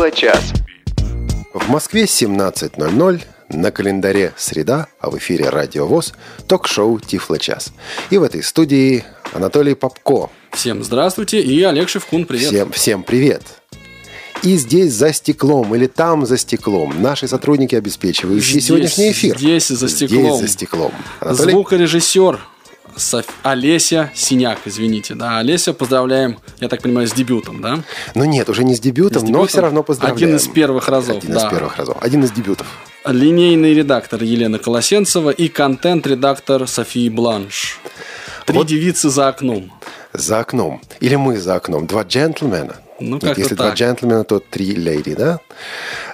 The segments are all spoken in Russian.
Тифло-час. В Москве 17.00, на календаре среда, а в эфире Радио ВОЗ, ток-шоу «Тифло-час». И в этой студии Анатолий Попко. Всем здравствуйте и Олег Шевкун, привет. Всем, всем привет. И здесь за стеклом или там за стеклом наши сотрудники, обеспечивающие Здесь, сегодняшний эфир. здесь за стеклом. Здесь за стеклом. Анатолий? Звукорежиссер Соф- Олеся Синяк, извините. Да, Олеся, поздравляем, я так понимаю, с дебютом, да? Ну нет, уже не с дебютом, С но дебютом? все равно поздравляем. Один из первых разов, Один да. из первых разов. Один из дебютов. Линейный редактор Елена Колосенцева и контент-редактор Софии Бланш. Три Вот. девицы за окном. За окном. Или мы за окном. Два джентльмена. Ну, как-то если два так. джентльмена, то три леди, да?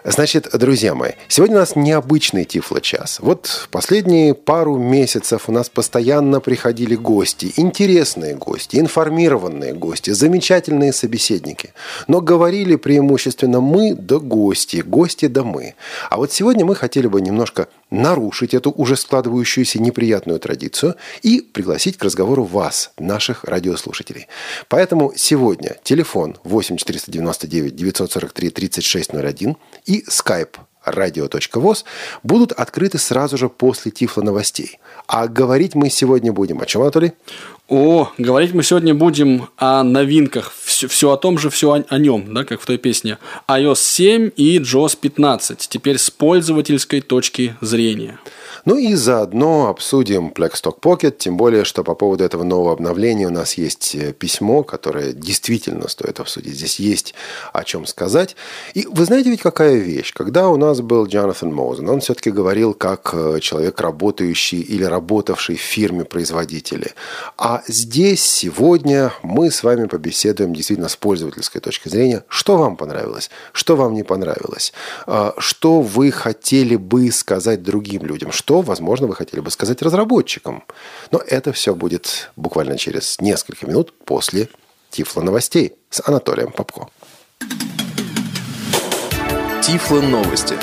Значит, друзья мои, сегодня у нас необычный Тифло-час. Вот последние пару месяцев у нас постоянно приходили гости, интересные гости, информированные гости, замечательные собеседники. Но говорили преимущественно мы да гости, гости да мы. А вот сегодня мы хотели бы немножко нарушить эту уже складывающуюся неприятную традицию и пригласить к разговору вас, наших радиослушателей. Поэтому сегодня телефон 8 499 943 3601 и skype radio.voz будут открыты сразу же после Тифла новостей. А говорить мы сегодня будем о чем, Анатолий? О, говорить мы сегодня будем о новинках. Все, о том же, все о, о нем, да, как в той песне. iOS 7 и JOS 15. Теперь с пользовательской точки зрения. Ну и заодно обсудим Blackstock Pocket, тем более, что по поводу этого нового обновления у нас есть э, письмо, которое действительно стоит обсудить. Здесь есть о чем сказать. И вы знаете ведь какая вещь? Когда у нас был Джонатан Моузен, он все-таки говорил как э, человек, работающий или работавший в фирме-производителе. А здесь сегодня мы с вами побеседуем действительно с пользовательской точки зрения. Что вам понравилось? Что вам не понравилось? А, Что вы хотели бы сказать другим людям? Что, возможно, вы хотели бы сказать разработчикам? Но это все будет буквально через несколько минут после Тифла новостей с Анатолием Попко. Тифло новости.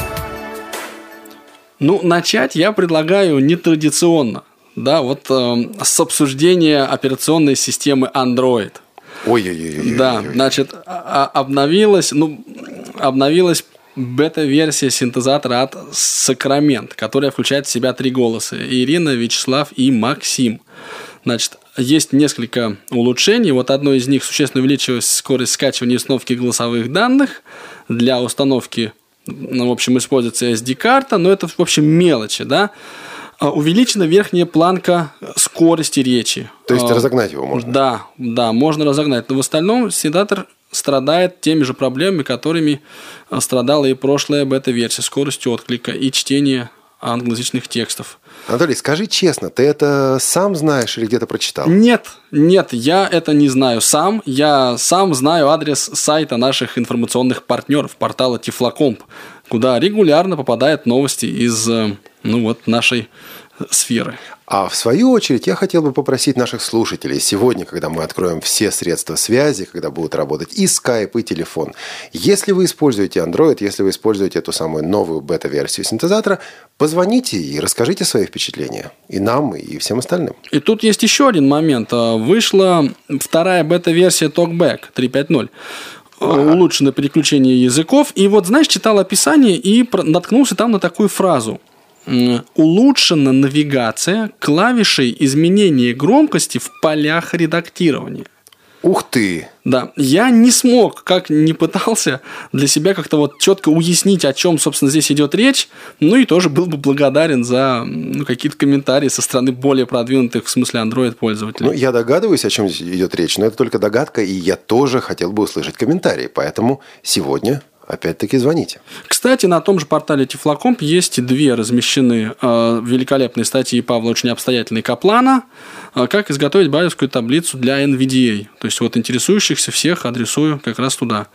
Ну, начать я предлагаю нетрадиционно. Да, вот э, с обсуждения операционной системы Android. Ой-ой-ой. Да, значит, а- а- обновилась, ну, обновилась бета-версия синтезатора от Сакрамент, которая включает в себя три голоса. Ирина, Вячеслав и Максим. Значит, есть несколько улучшений. Вот одно из них существенно увеличилась скорость скачивания и установки голосовых данных для установки, ну, в общем, используется SD-карта, но это, в общем, мелочи, да. А, Увеличена верхняя планка скорости речи. То есть А, разогнать его можно? да, да, можно разогнать. Но в остальном синтезатор страдает теми же проблемами, которыми а, страдала и прошлая бета-версия. Скоростью отклика и чтения англоязычных текстов. Анатолий, скажи честно, ты это сам знаешь или где-то прочитал? Нет, нет, я это не знаю сам. Я сам знаю адрес сайта наших информационных партнеров, портала Тифлокомп, куда регулярно попадают новости из э, ну вот, нашей сферы. А в свою очередь я хотел бы попросить наших слушателей сегодня, когда мы откроем все средства связи, когда будут работать и Skype, и телефон, если вы используете Android, если вы используете эту самую новую бета-версию синтезатора, позвоните и расскажите свои впечатления. И нам, и всем остальным. И тут есть еще один момент. А, Вышла вторая бета-версия TalkBack 3.5.0. А, Улучшено переключение языков. И вот, знаешь, читал описание и наткнулся там на такую фразу. Улучшена навигация клавишей изменения громкости в полях редактирования. Ух ты! Да, я не смог, как не пытался для себя как-то вот четко уяснить, о чем, собственно, здесь идет речь. Ну и тоже был бы благодарен за ну, какие-то комментарии со стороны более продвинутых, в смысле, Android пользователей. Ну, я догадываюсь, о чем здесь идет речь, но это только догадка, и я тоже хотел бы услышать комментарии. Поэтому сегодня опять-таки звоните. Кстати, на том же портале Тифлокомп есть две размещены э, великолепные статьи Павла очень обстоятельной Каплана, э, как изготовить байерскую таблицу для NVDA. То есть, вот интересующихся всех адресую как раз туда.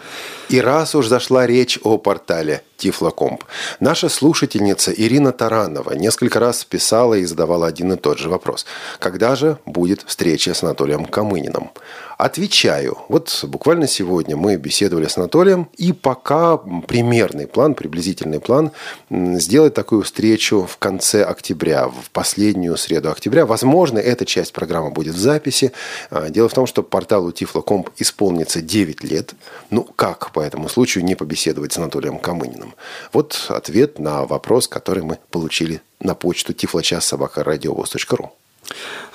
И раз уж зашла речь о портале Тифлокомп. Наша слушательница Ирина Таранова несколько раз писала и задавала один и тот же вопрос. Когда же будет встреча с Анатолием Камыниным? Отвечаю. Вот буквально сегодня мы беседовали с Анатолием, и пока примерный план, приблизительный план сделать такую встречу в конце октября, в последнюю среду октября. Возможно, эта часть программы будет в записи. А, дело в том, что порталу Тифлокомп исполнится 9 лет. Ну, как по этому случаю не побеседовать с Анатолием Камыниным? Вот ответ на вопрос, который мы получили на почту тифлочас.собакарадиовоз.ру.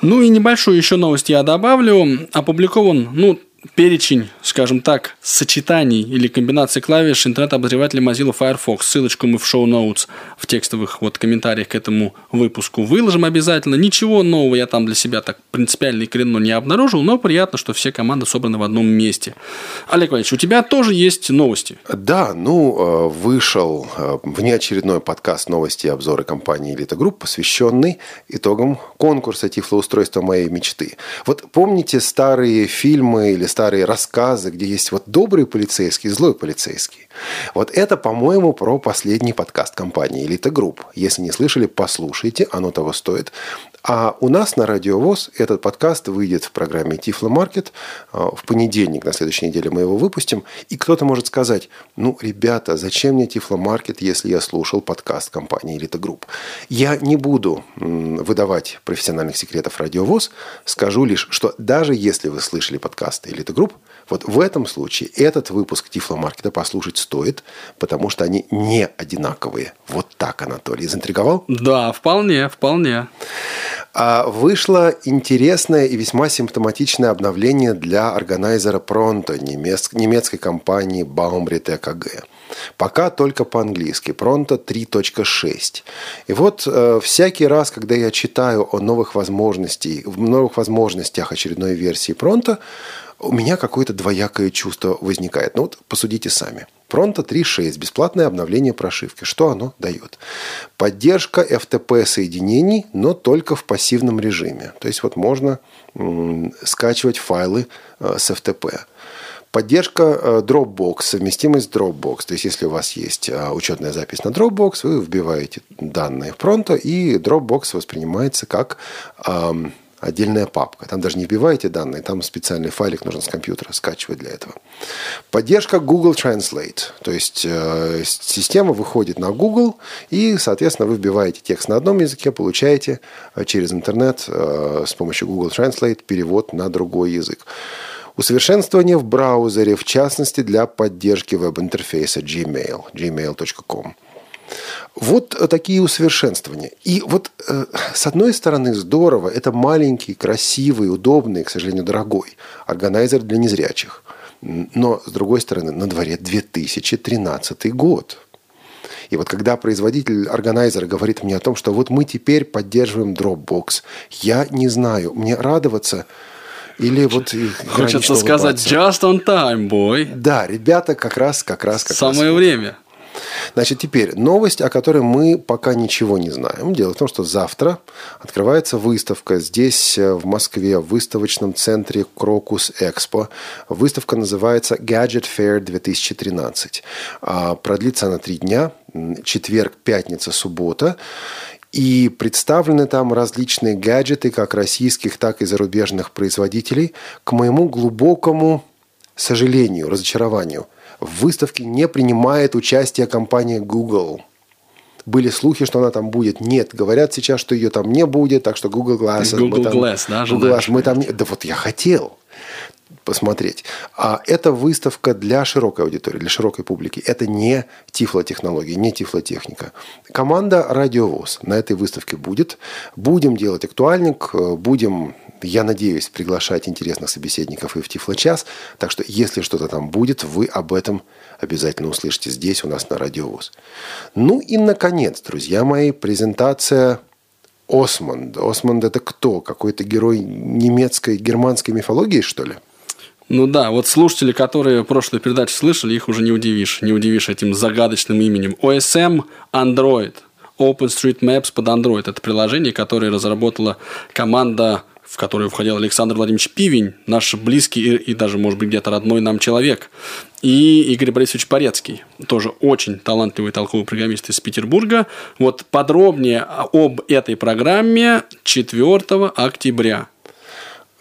Ну и небольшую еще новость я добавлю. Опубликован, ну, перечень, скажем так, сочетаний или комбинаций клавиш интернет-обозревателя Mozilla Firefox. Ссылочку мы в шоу-ноутс в текстовых вот комментариях к этому выпуску выложим обязательно. Ничего нового я там для себя так принципиально и коренно не обнаружил, но приятно, что все команды собраны в одном месте. Олег Валерьевич, у тебя тоже есть новости? Да, ну, э, вышел э, внеочередной подкаст новости и обзоры компании «Элита Групп», посвященный итогам конкурса тифлоустройства моей мечты. Вот помните старые фильмы или старые рассказы, где есть вот добрый полицейский и злой полицейский. Вот это, по-моему, про последний подкаст компании «Элита Групп». Если не слышали, послушайте, оно того стоит. А у нас на Радио ВОЗ этот подкаст выйдет в программе Тифло Маркет. В понедельник, на следующей неделе мы его выпустим. И кто-то может сказать, ну, ребята, зачем мне Тифло Маркет, если я слушал подкаст компании Элита Групп? Я не буду выдавать профессиональных секретов Радио ВОЗ. Скажу лишь, что даже если вы слышали подкасты Элита Групп, вот в этом случае этот выпуск Тифло Маркета послушать стоит, потому что они не одинаковые. Вот так, Анатолий, заинтриговал? Да, вполне, вполне. А вышло интересное и весьма симптоматичное обновление для органайзера Pronto немецкой компании Baumrit EKG. Пока только по-английски. Pronto 3.6. И вот э, всякий раз, когда я читаю о новых возможностях, в новых возможностях очередной версии Pronto, у меня какое-то двоякое чувство возникает. Ну вот посудите сами. Pronto 3.6. Бесплатное обновление прошивки. Что оно дает? Поддержка FTP соединений, но только в пассивном режиме. То есть вот можно скачивать файлы э, с FTP. Поддержка э, Dropbox, совместимость Dropbox. То есть, если у вас есть э, учетная запись на Dropbox, вы вбиваете данные в Pronto, и Dropbox воспринимается как эм, отдельная папка. Там даже не вбиваете данные, там специальный файлик нужно с компьютера скачивать для этого. Поддержка Google Translate. То есть э, система выходит на Google, и, соответственно, вы вбиваете текст на одном языке, получаете э, через интернет э, с помощью Google Translate перевод на другой язык. Усовершенствование в браузере, в частности, для поддержки веб-интерфейса Gmail, gmail.com. Вот такие усовершенствования. И вот э, с одной стороны здорово, это маленький, красивый, удобный, к сожалению, дорогой органайзер для незрячих. Но с другой стороны, на дворе 2013 год. И вот когда производитель органайзера говорит мне о том, что вот мы теперь поддерживаем Dropbox, я не знаю, мне радоваться или вот Хочется сказать just on time, boy. Да, ребята как раз, как раз, как Самое раз. время. Значит, теперь новость, о которой мы пока ничего не знаем. Дело в том, что завтра открывается выставка здесь, э, в Москве, в выставочном центре Крокус Экспо. Выставка называется Gadget Fair 2013. А, продлится она три дня. Четверг, пятница, суббота. И представлены там различные гаджеты, как российских, так и зарубежных производителей. К моему глубокому сожалению, разочарованию – в выставке не принимает участие компания Google. Были слухи, что она там будет. Нет, говорят сейчас, что ее там не будет, так что Google Glass... Google там, Glass, да, Google Glass, мы там не... Да вот я хотел посмотреть. А это выставка для широкой аудитории, для широкой публики. Это не тифлотехнологии, не тифлотехника. Команда «Радиовоз» на этой выставке будет. Будем делать актуальник, будем я надеюсь приглашать интересных собеседников и в Тифло-час. Так что, если что-то там будет, вы об этом обязательно услышите здесь у нас на Радиовоз. Ну и, наконец, друзья мои, презентация Осмонд. Осмонд это кто? Какой-то герой немецкой, германской мифологии, что ли? Ну да, вот слушатели, которые прошлую передачу слышали, их уже не удивишь. Не удивишь этим загадочным именем. OSM Android. OpenStreetMaps под Android. Это приложение, которое разработала команда в которую входил Александр Владимирович Пивень, наш близкий и, и даже, может быть, где-то родной нам человек. И Игорь Борисович Порецкий, тоже очень талантливый толковый программист из Петербурга. Вот подробнее об этой программе 4 октября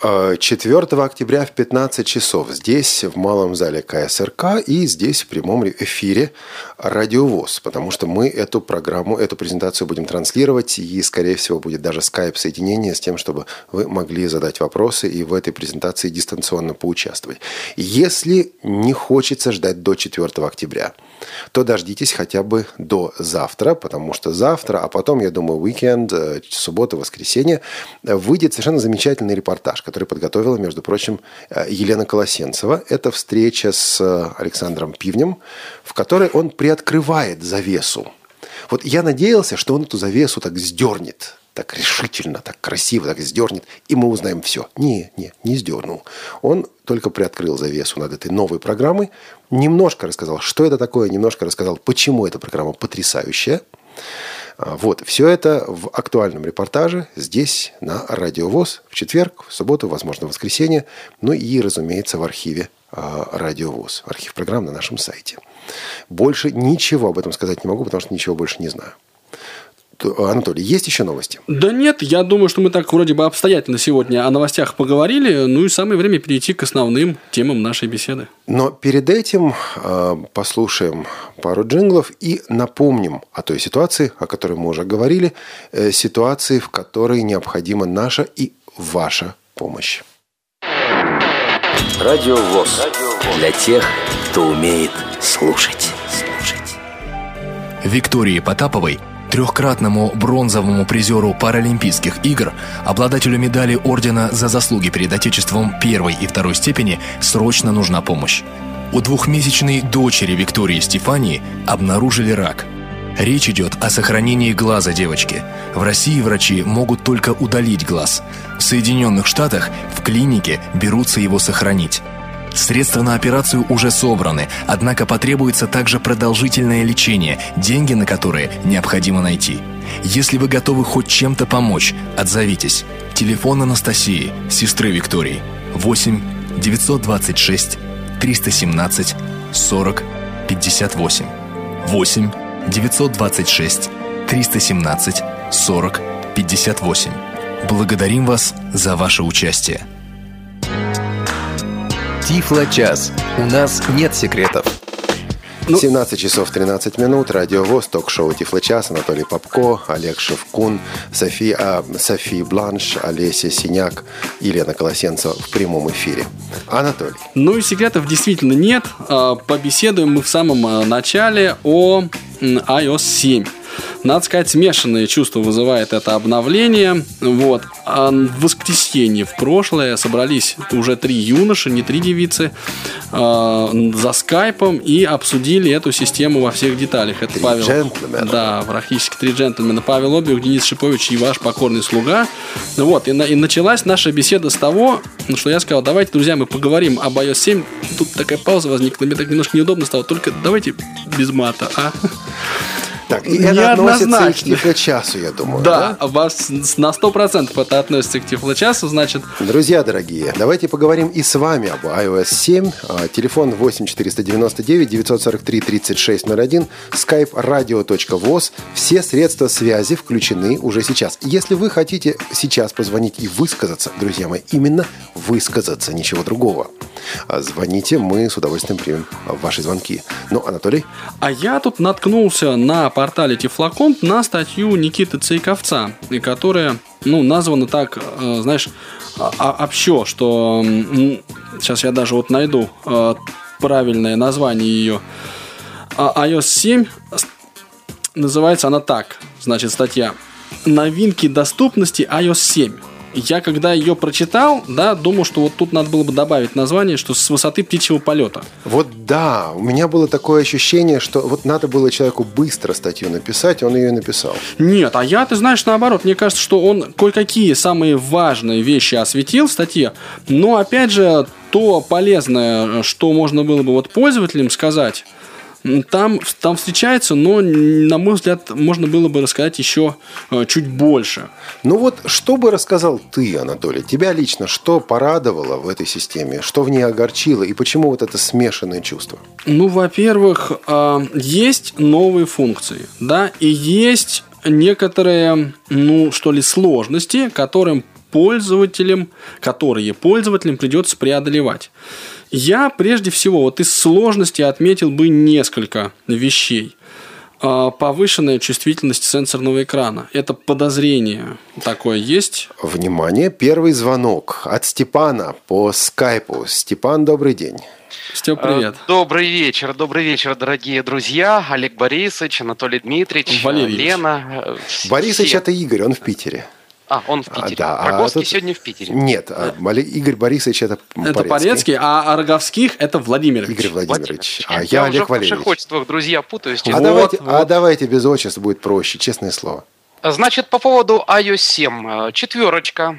4 октября в 15 часов здесь, в малом зале КСРК, и здесь в прямом эфире радиовоз, потому что мы эту программу, эту презентацию будем транслировать, и, скорее всего, будет даже скайп-соединение с тем, чтобы вы могли задать вопросы и в этой презентации дистанционно поучаствовать. Если не хочется ждать до 4 октября, то дождитесь хотя бы до завтра, потому что завтра, а потом, я думаю, уикенд, э, суббота, воскресенье, выйдет совершенно замечательный репортаж, который подготовила, между прочим, э, Елена Колосенцева. Это встреча с э, Александром Пивнем, в которой он приоткрывает завесу. Вот я надеялся, что он эту завесу так сдернет, так решительно, так красиво, так сдернет, и мы узнаем все. Не, не, не сдернул. Он только приоткрыл завесу над этой новой программой, немножко рассказал, что это такое, немножко рассказал, почему эта программа потрясающая. А, вот, все это в актуальном репортаже здесь, на Радиовоз, в четверг, в субботу, возможно, в воскресенье, ну и, разумеется, в архиве а, Радиовоз, архив программ на нашем сайте. Больше ничего об этом сказать не могу, потому что ничего больше не знаю. Анатолий, есть еще новости? Да нет, я думаю, что мы так вроде бы обстоятельно сегодня о новостях поговорили, ну и самое время перейти к основным темам нашей беседы. Но перед этим э, послушаем пару джинглов и напомним о той ситуации, о которой мы уже говорили, э, ситуации, в которой необходима наша и ваша помощь. Радио ВОЗ. Для тех, кто умеет слушать. слушать. Виктории Потаповой – трехкратному бронзовому призеру Паралимпийских игр, обладателю медали Ордена за заслуги перед Отечеством первой и второй степени, срочно нужна помощь. У двухмесячной дочери Виктории Стефании обнаружили рак. Речь идет о сохранении глаза девочки. В России врачи могут только удалить глаз. В Соединенных Штатах в клинике берутся его сохранить. Средства на операцию уже собраны, однако потребуется также продолжительное лечение, деньги на которые необходимо найти. Если вы готовы хоть чем-то помочь, отзовитесь. Телефон Анастасии, сестры Виктории, 8 926 317 40 58. 8 926 317 40 58. Благодарим вас за ваше участие. Тифло-час. У нас нет секретов. Ну, 17 часов 13 минут. Радио ВОЗ, ток-шоу Тифло-час. Анатолий Попко, Олег Шевкун, София, а, София Бланш, Олеся Синяк, Елена Колосенцева в прямом эфире. Анатолий. Ну и секретов действительно нет. А, побеседуем мы в самом а, начале о iOS 7. Надо сказать, смешанные чувства вызывает это обновление. Вот. А в воскресенье в прошлое собрались уже три юноши, не три девицы, э, за скайпом и обсудили эту систему во всех деталях. Это три Павел, джентльмена. Да, практически три джентльмена. Павел Обиух, Денис Шипович и ваш покорный слуга. Вот. И, на, и началась наша беседа с того, что я сказал, давайте, друзья, мы поговорим об iOS 7. Тут такая пауза возникла, мне так немножко неудобно стало. Только давайте без мата, а? Так, и это относится и к часу, я думаю. Да, да? вас на 100% это относится к тифлочасу, значит... Друзья дорогие, давайте поговорим и с вами об iOS 7. А, телефон 8 499 943 3601, skype radio.voz. Все средства связи включены уже сейчас. Если вы хотите сейчас позвонить и высказаться, друзья мои, именно высказаться, ничего другого. А, звоните, мы с удовольствием примем ваши звонки. Ну, Анатолий? А я тут наткнулся на портале Тифлокомп на статью Никиты Цейковца, которая ну, названа так, э, знаешь, а, а, общо, что сейчас я даже вот найду э, правильное название ее. iOS 7 называется она так, значит, статья «Новинки доступности iOS 7» я когда ее прочитал, да, думал, что вот тут надо было бы добавить название, что с высоты птичьего полета. Вот да, у меня было такое ощущение, что вот надо было человеку быстро статью написать, он ее написал. Нет, а я, ты знаешь, наоборот, мне кажется, что он кое-какие самые важные вещи осветил в статье, но опять же, то полезное, что можно было бы вот пользователям сказать, Там, там встречается, но, на мой взгляд, можно было бы рассказать еще э, чуть больше. Ну вот, что бы рассказал ты, Анатолий? Тебя лично что порадовало в этой системе? Что в ней огорчило? И почему вот это смешанное чувство? Ну, во-первых, а, есть новые функции, да, и есть некоторые, ну, что ли, сложности, которым пользователям, которые пользователям придется преодолевать. Я прежде всего вот из сложности отметил бы несколько вещей. А, Повышенная чувствительность сенсорного экрана. Это подозрение такое есть. Внимание, первый звонок от Степана по скайпу. Степан, добрый день. Степ, привет. Э, Добрый вечер, добрый вечер, дорогие друзья. Олег Борисович, Анатолий Дмитриевич, Валерьевич. Лена. э, Борисович это Игорь, он в Питере. А, он в А, Питере. да, а Роговский тут- сегодня в Питере. Нет, а Мали- Игорь Борисович это Это Порецкий, а Роговских это Владимирович. Игорь Владимирович. А я, я, уже Олег в Валерьевич. пошеходствах, друзья, путаюсь. А, Вот, давайте, а вот. давайте без отчества будет проще, честное слово. Значит, по поводу iOS 7. э, Четверочка.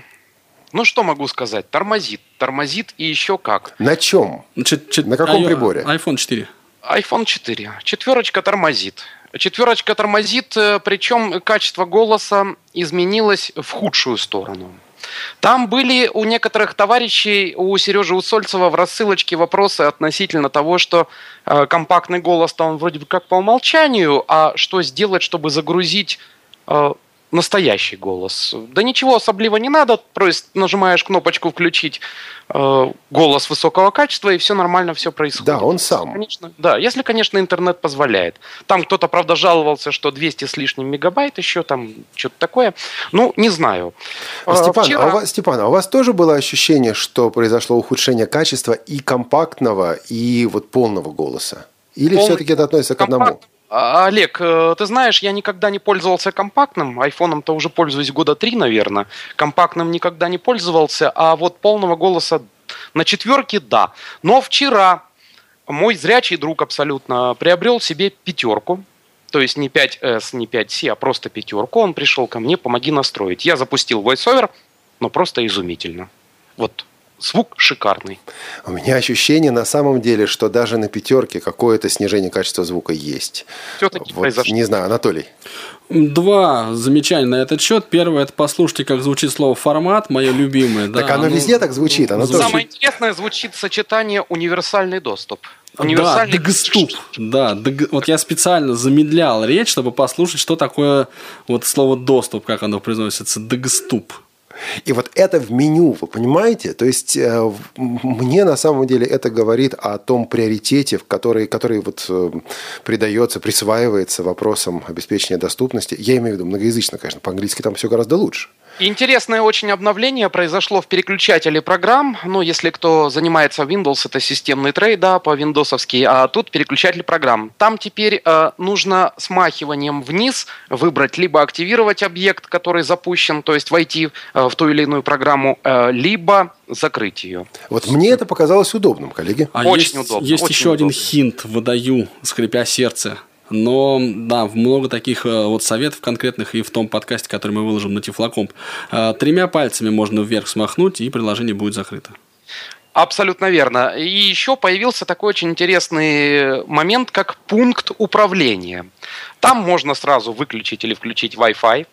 Ну, что могу сказать? Тормозит. Тормозит и еще как. На чем? Чет- чет- На каком ай- приборе? iPhone 4. iPhone 4. Четверочка тормозит. Четверочка тормозит, э, причем качество голоса изменилось в худшую сторону. Там были у некоторых товарищей, у Сережи Усольцева в рассылочке вопросы относительно того, что э, компактный голос-то он вроде бы как по умолчанию, а что сделать, чтобы загрузить э, настоящий голос? Да ничего особливо не надо, просто нажимаешь кнопочку «Включить э, голос высокого качества», и все нормально, все происходит. Да, он сам. Конечно, да, если, конечно, интернет позволяет. Там кто-то, правда, жаловался, что 200 с лишним мегабайт еще, там что-то такое. Ну, не знаю. А, Степан, вчера- а у вас, Степан, а у вас тоже было ощущение, что произошло ухудшение качества и компактного, и вот полного голоса? Или Полный- все-таки это относится к одному? А, Олег, э, ты знаешь, я никогда не пользовался компактным. Айфоном-то уже пользуюсь года три, наверное. Компактным никогда не пользовался, а вот полного голоса на четверке – да. Но вчера мой зрячий друг абсолютно приобрел себе пятерку. То есть не 5S, не 5C, а просто пятерку. Он пришел ко мне, помоги настроить. Я запустил VoiceOver, но просто изумительно. Вот звук шикарный. У меня ощущение на самом деле, что даже на пятерке какое-то снижение качества звука есть. Всё-таки Вот, произошло. не знаю, Анатолий. Два замечания на этот счет. Первое, это послушайте, как звучит слово формат, мое любимое. Так да, оно везде так звучит, Анатолий. Самое интересное звучит сочетание универсальный доступ. Да, Универсальный дгступ. Да, дог- вот я специально замедлял речь, чтобы послушать, что такое вот слово доступ, как оно произносится, дгступ. И вот это в меню, вы понимаете? То есть э, мне на самом деле это говорит о том приоритете, который, который вот э, придается, присваивается вопросам обеспечения доступности. Я имею в виду многоязычно, конечно, по-английски там все гораздо лучше. Интересное очень обновление произошло в переключателе программ. Ну, если кто занимается Windows, это системный трейд, да, по виндосовски, а тут переключатель программ. Там теперь э, нужно смахиванием вниз выбрать либо активировать объект, который запущен, то есть войти э, в ту или иную программу, э, либо закрыть ее. Вот мне это показалось удобным, коллеги. А Очень есть, удобно, есть очень еще один удобно. хинт, выдаю, скрипя сердце. Но, да, много таких э, вот советов конкретных и в том подкасте, который мы выложим на Тифлокомп. Э, Тремя пальцами можно вверх смахнуть, и приложение будет закрыто. Абсолютно верно. И еще появился такой очень интересный момент, как пункт управления. Там можно сразу выключить или включить Wi-Fi,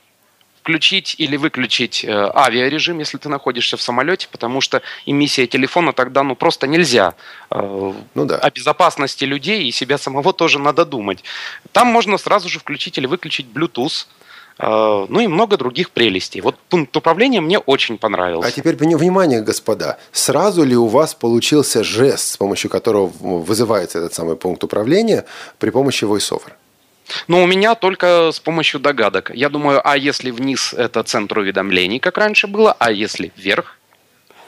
включить или выключить э, авиарежим, если ты находишься в самолете, потому что эмиссия телефона тогда ну просто нельзя. Э, Ну да. О безопасности людей и себя самого тоже надо думать. Там можно сразу же включить или выключить Bluetooth. э, Ну и много других прелестей. Вот пункт управления мне очень понравился. А теперь вни- внимание, господа. Сразу ли у вас получился жест, с помощью которого вызывается этот самый пункт управления при помощи VoiceOver? Но у меня только с помощью догадок. Я думаю, а если вниз это центр уведомлений, как раньше было, а если вверх?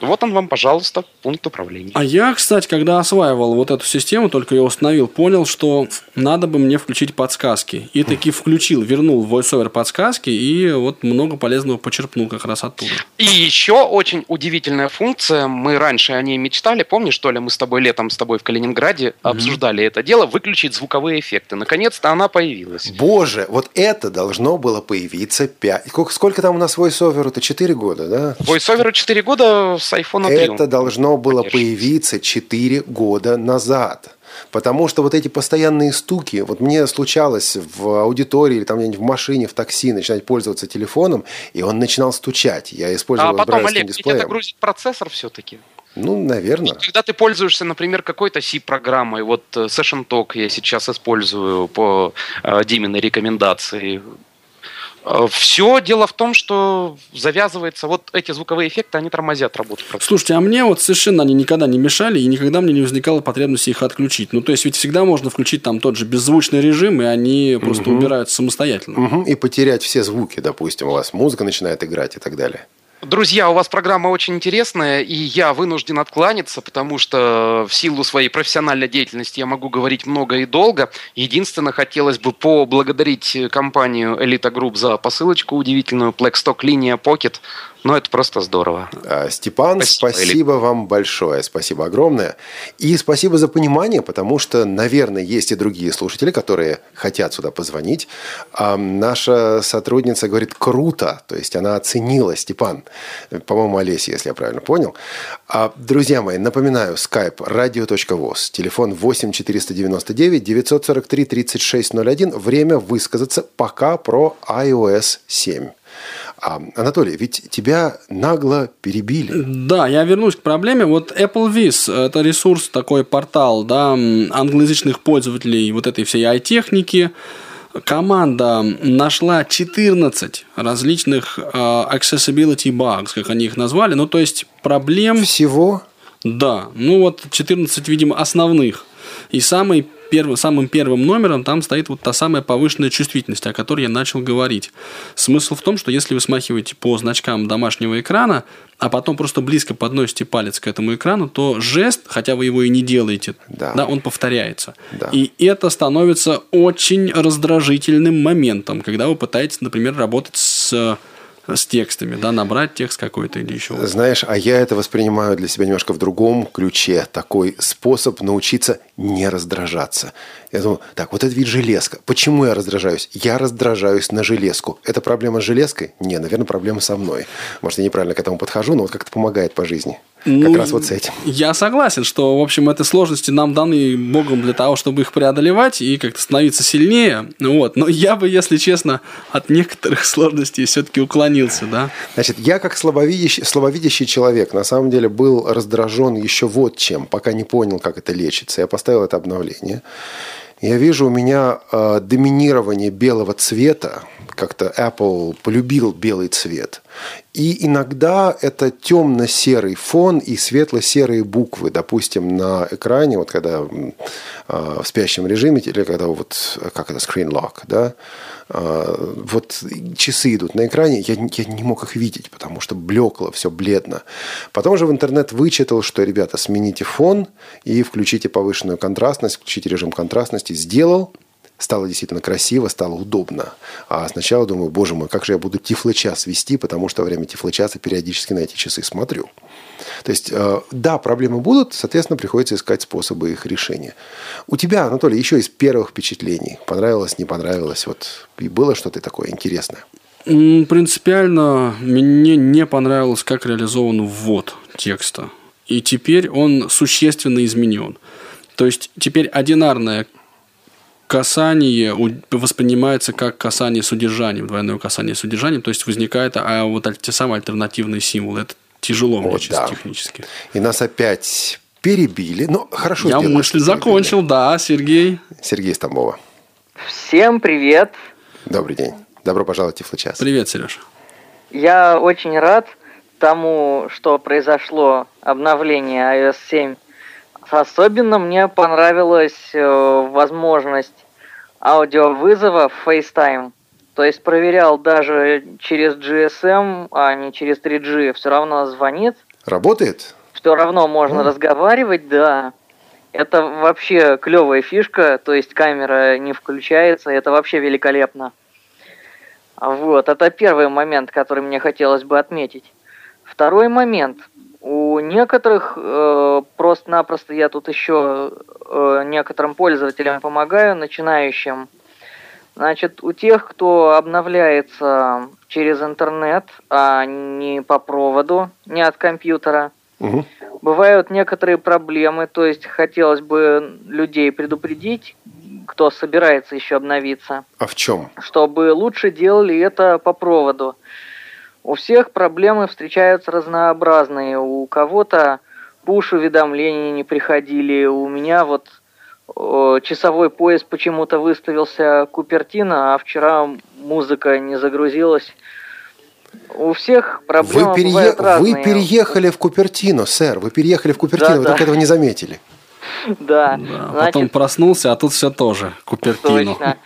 Вот он вам, пожалуйста, пункт управления. А я, кстати, когда осваивал вот эту систему, только ее установил, понял, что надо бы мне включить подсказки. И таки включил, вернул в VoiceOver подсказки, и вот много полезного почерпнул как раз оттуда. И еще очень удивительная функция. Мы раньше о ней мечтали. Помнишь, что ли, мы с тобой летом с тобой в Калининграде обсуждали это дело, выключить звуковые эффекты. Наконец-то она появилась. Боже, вот это должно было появиться 5... Сколько, сколько там у нас VoiceOver? Это 4 года, да? VoiceOver 4 года с iPhone 3. Это должно было появиться 4 года назад. Потому что вот эти постоянные стуки, вот мне случалось в аудитории или там где-нибудь в машине, в такси начинать пользоваться телефоном, и он начинал стучать. Я использовал а потом, Олег, дисплеем. это грузит процессор все-таки. Ну, наверное. И когда ты пользуешься, например, какой-то C-программой, вот э, Session Talk я сейчас использую по э, Диминой рекомендации, Все дело в том, что завязывается, вот эти звуковые эффекты, они тормозят работу. процесса. Слушайте, а мне вот совершенно они никогда не мешали, и никогда мне не возникало потребности их отключить. Ну, то есть, ведь всегда можно включить там тот же беззвучный режим, и они просто убираются самостоятельно. Мгм. И потерять все звуки, допустим, у вас музыка начинает играть и так далее. Друзья, у вас программа очень интересная, и я вынужден откланяться, потому что в силу своей профессиональной деятельности я могу говорить много и долго. Единственное, хотелось бы поблагодарить компанию Elite Group за посылочку удивительную Blackstock линия Pocket. Но это просто здорово. А, Степан, Спасибо, спасибо, вам большое, спасибо огромное. И спасибо за понимание, потому что, наверное, есть и другие слушатели, которые хотят сюда позвонить. А наша сотрудница говорит «круто», то есть она оценила, Степан, по-моему, Олеся, если я правильно понял. А, друзья мои, напоминаю, skype radio.voz, телефон 8 499 943 3601, время высказаться пока про iOS 7. А, Анатолий, ведь тебя нагло перебили. Да, я вернусь к проблеме. Вот Apple Viz – это ресурс, такой портал да, англоязычных пользователей вот этой всей i-техники. Команда нашла 14 различных э, accessibility bugs, как они их назвали. Ну, то есть, проблем... Всего? Да, ну вот 14, видимо, основных. И самый первым, самым первым номером там стоит вот та самая повышенная чувствительность, о которой я начал говорить. Смысл в том, что если вы смахиваете по значкам домашнего экрана, а потом просто близко подносите палец к этому экрану, то жест, хотя вы его и не делаете, Да. да. он повторяется. Да. И это становится очень раздражительным моментом, когда вы пытаетесь, например, работать с, с текстами, да, набрать текст какой-то или еще. Знаешь, а я это воспринимаю для себя немножко в другом ключе. Такой способ научиться не раздражаться. Я думаю, так, вот это ведь железка. Почему я раздражаюсь? Я раздражаюсь на железку. Это проблема с железкой? Не, наверное, проблема со мной. Может, я неправильно к этому подхожу, но вот как-то помогает по жизни. Как Ну, раз вот с этим. Я согласен, что, в общем, эти сложности нам даны Богом для того, чтобы их преодолевать и как-то становиться сильнее. Вот. Но я бы, если честно, от некоторых сложностей все-таки уклонился, да. Значит, я как слабовидящий, слабовидящий человек на самом деле был раздражен еще вот чем, пока не понял, как это лечится. Я поставил это обновление. Я вижу у меня э, доминирование белого цвета. Как-то Apple полюбил белый цвет. И иногда это темно-серый фон и светло-серые буквы. Допустим, на экране, вот когда э, в спящем режиме, или когда вот, как это, screen lock, да, э, вот часы идут на экране, я, я не мог их видеть, потому что блекло, все бледно. Потом же в интернет вычитал, что, ребята, смените фон и включите повышенную контрастность, включите режим контрастности. Сделал, стало действительно красиво, стало удобно. А сначала думаю, боже мой, как же я буду тифлочас вести, потому что во время тифлочаса периодически на эти часы смотрю. То есть, э, да, проблемы будут, соответственно, приходится искать способы их решения. У тебя, Анатолий, еще из первых впечатлений. Понравилось, не понравилось? Вот и было что-то такое интересное? Принципиально мне не понравилось, как реализован ввод текста. И теперь он существенно изменен. То есть теперь одинарное касание воспринимается как касание с удержанием, двойное касание с удержанием, то есть возникает а вот те самые альтернативные символы. Это тяжело мне Вот чисто да. технически. И нас опять перебили. Ну, хорошо. Я сделали, мысль перебили. закончил, да, Сергей. Сергей Стамбова. Всем привет! Добрый день. Добро пожаловать в Тифлочас. Привет, Сереж. Я очень рад тому, что произошло обновление iOS 7. Особенно мне понравилась э, возможность аудиовызова в FaceTime. То есть проверял даже через GSM, а не через 3G. Все равно звонит. Работает? Все равно можно разговаривать, да. Это вообще клевая фишка, то есть камера не включается, это вообще великолепно. Вот, это первый момент, который мне хотелось бы отметить. Второй момент. У некоторых э, просто-напросто я тут еще э, некоторым пользователям помогаю, начинающим. Значит, у тех, кто обновляется через интернет, а не по проводу, не от компьютера, Мгм. Бывают некоторые проблемы, то есть хотелось бы людей предупредить, кто собирается еще обновиться, А в чем? чтобы лучше делали это по проводу. У всех проблемы встречаются разнообразные. У кого-то пуш-уведомления не приходили. У меня вот э, часовой пояс почему-то выставился Купертино, а вчера музыка не загрузилась. У всех проблемы Вы, перее- разные. вы переехали в Купертино, сэр. Вы переехали в Купертино, вы Да-да. только этого не заметили. Да, Да, значит, потом проснулся, а тут все тоже. Купертино. Точно.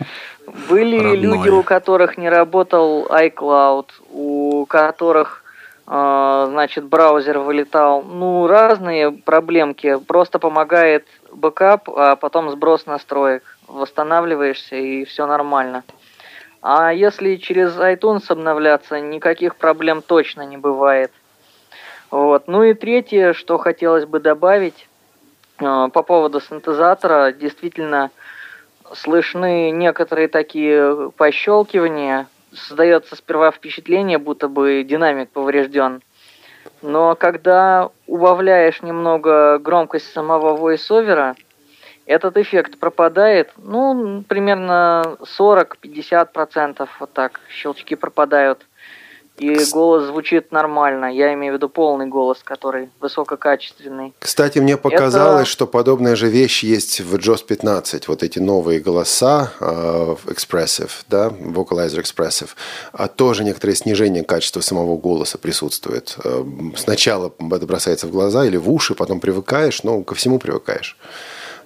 Были Родное. люди, у которых не работал iCloud, у которых, э, значит, браузер вылетал. Ну, разные проблемки. Просто помогает бэкап, а потом сброс настроек. Восстанавливаешься, и все нормально. А если через iTunes обновляться, никаких проблем точно не бывает. Вот. Ну и третье, что хотелось бы добавить э, по поводу синтезатора, действительно слышны некоторые такие пощелкивания. Создается сперва впечатление, будто бы динамик поврежден. Но когда убавляешь немного громкость самого войсовера, этот эффект пропадает, ну, примерно 40-50%, вот так, щелчки пропадают. И голос звучит нормально. Я имею в виду полный голос, который высококачественный. Кстати, мне показалось, Это- что подобная же вещь есть в JOS 15. Вот эти новые голоса э, Expressive, да, Vocalizer Expressive, а тоже некоторое снижение качества самого голоса присутствует. Э, Сначала это бросается в глаза или в уши, потом привыкаешь, но ко всему привыкаешь.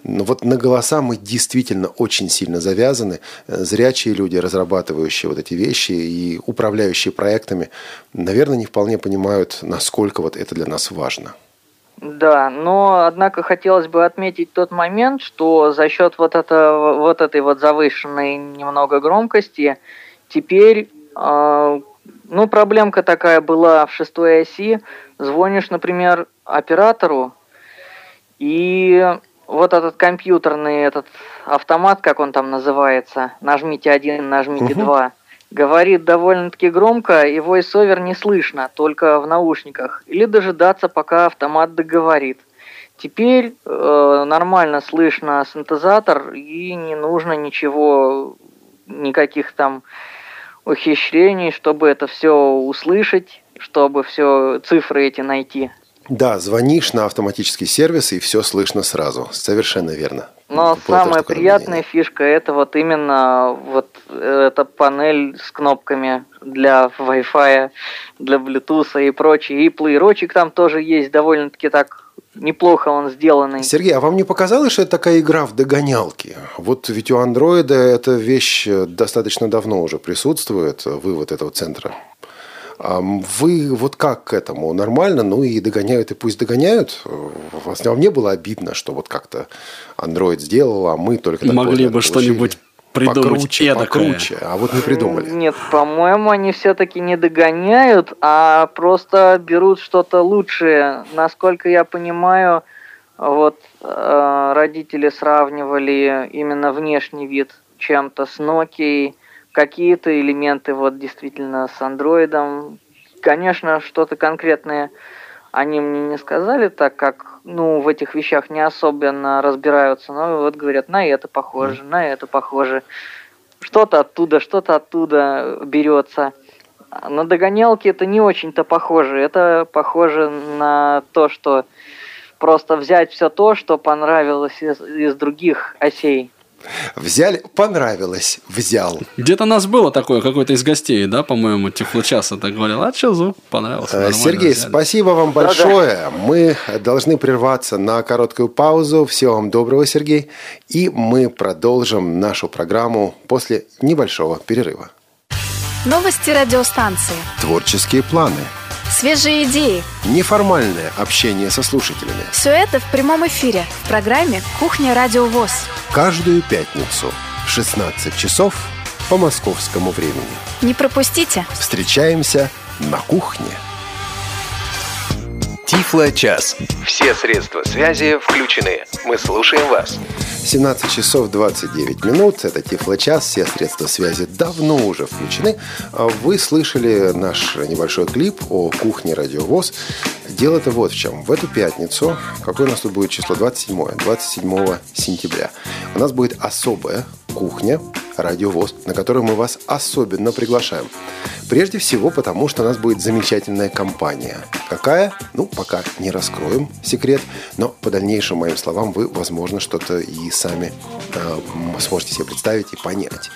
Но вот на голоса мы действительно очень сильно завязаны. Э, Зрячие люди, разрабатывающие вот эти вещи и управляющие проектами, наверное, не вполне понимают, насколько вот это для нас важно. Да, но однако хотелось бы отметить тот момент, что за счет вот, этого, вот этой вот завышенной немного громкости теперь, э, ну, проблемка такая была в шестой оси. Звонишь, например, оператору, и вот этот компьютерный этот автомат, как он там называется, нажмите один, нажмите Мгм. два, говорит довольно-таки громко, и voice-over не слышно, только в наушниках. Или дожидаться, пока автомат договорит. Теперь э, нормально слышно синтезатор, и не нужно ничего, никаких там ухищрений, чтобы это все услышать, чтобы все цифры эти найти. Да, звонишь на автоматический сервис, и все слышно сразу. Совершенно верно. Но Было самая такое приятная фишка это вот именно вот эта панель с кнопками для Wi-Fi, для Bluetooth и прочее. И плеерочек там тоже есть довольно-таки так неплохо он сделанный. Сергей, а вам не показалось, что это такая игра в догонялки? Вот ведь у андроида эта вещь э, достаточно давно уже присутствует, э, вывод этого центра. Вы вот как к этому? Нормально? Ну и догоняют, и пусть догоняют. Э, Вас- Вам не было обидно, что вот как-то Android сделал, а мы только Могли бы что-нибудь придумать покруче, эдакое. покруче, а вот не придумали. Нет, по-моему, они все-таки не догоняют, а просто берут что-то лучшее. Насколько я понимаю, вот э, родители сравнивали именно внешний вид чем-то с Nokia, какие-то элементы вот действительно с андроидом. Конечно, что-то конкретное они мне не сказали, так как ну в этих вещах не особенно разбираются, но вот говорят, на это похоже, на это похоже что-то оттуда, что-то оттуда берется. На догонялки это не очень-то похоже. Это похоже на то, что просто взять все то, что понравилось из, из других осей. Взяли, понравилось, взял. Где-то у нас было такое, какой-то из гостей, да, по-моему, Тифлочаса так говорил. А что, звук понравился. Э, Сергей, взяли». спасибо вам большое. Мы должны прерваться на короткую паузу. Всего вам доброго, Сергей. И мы продолжим нашу программу после небольшого перерыва. Новости радиостанции. Творческие планы. Свежие идеи. Неформальное общение со слушателями. Все это в прямом эфире в программе «Кухня Радио ВОЗ». Каждую пятницу в 16 часов по московскому времени. Не пропустите. Встречаемся на кухне. Тифло-час. Все средства связи включены. Мы слушаем вас. 17 часов 29 минут. Это Тифло-час. Все средства связи давно уже включены. А Вы слышали наш небольшой клип о кухне «Радиовоз». Дело-то вот в чем. В эту пятницу, какое у нас тут будет число? 27 27 сентября. У нас будет особая кухня «Радиовоз», на которую мы вас особенно приглашаем. Прежде всего, потому что у нас будет замечательная компания. Какая? Ну, пока не раскроем секрет, но по дальнейшим моим словам вы, возможно, что-то и сами э, сможете себе представить и понять.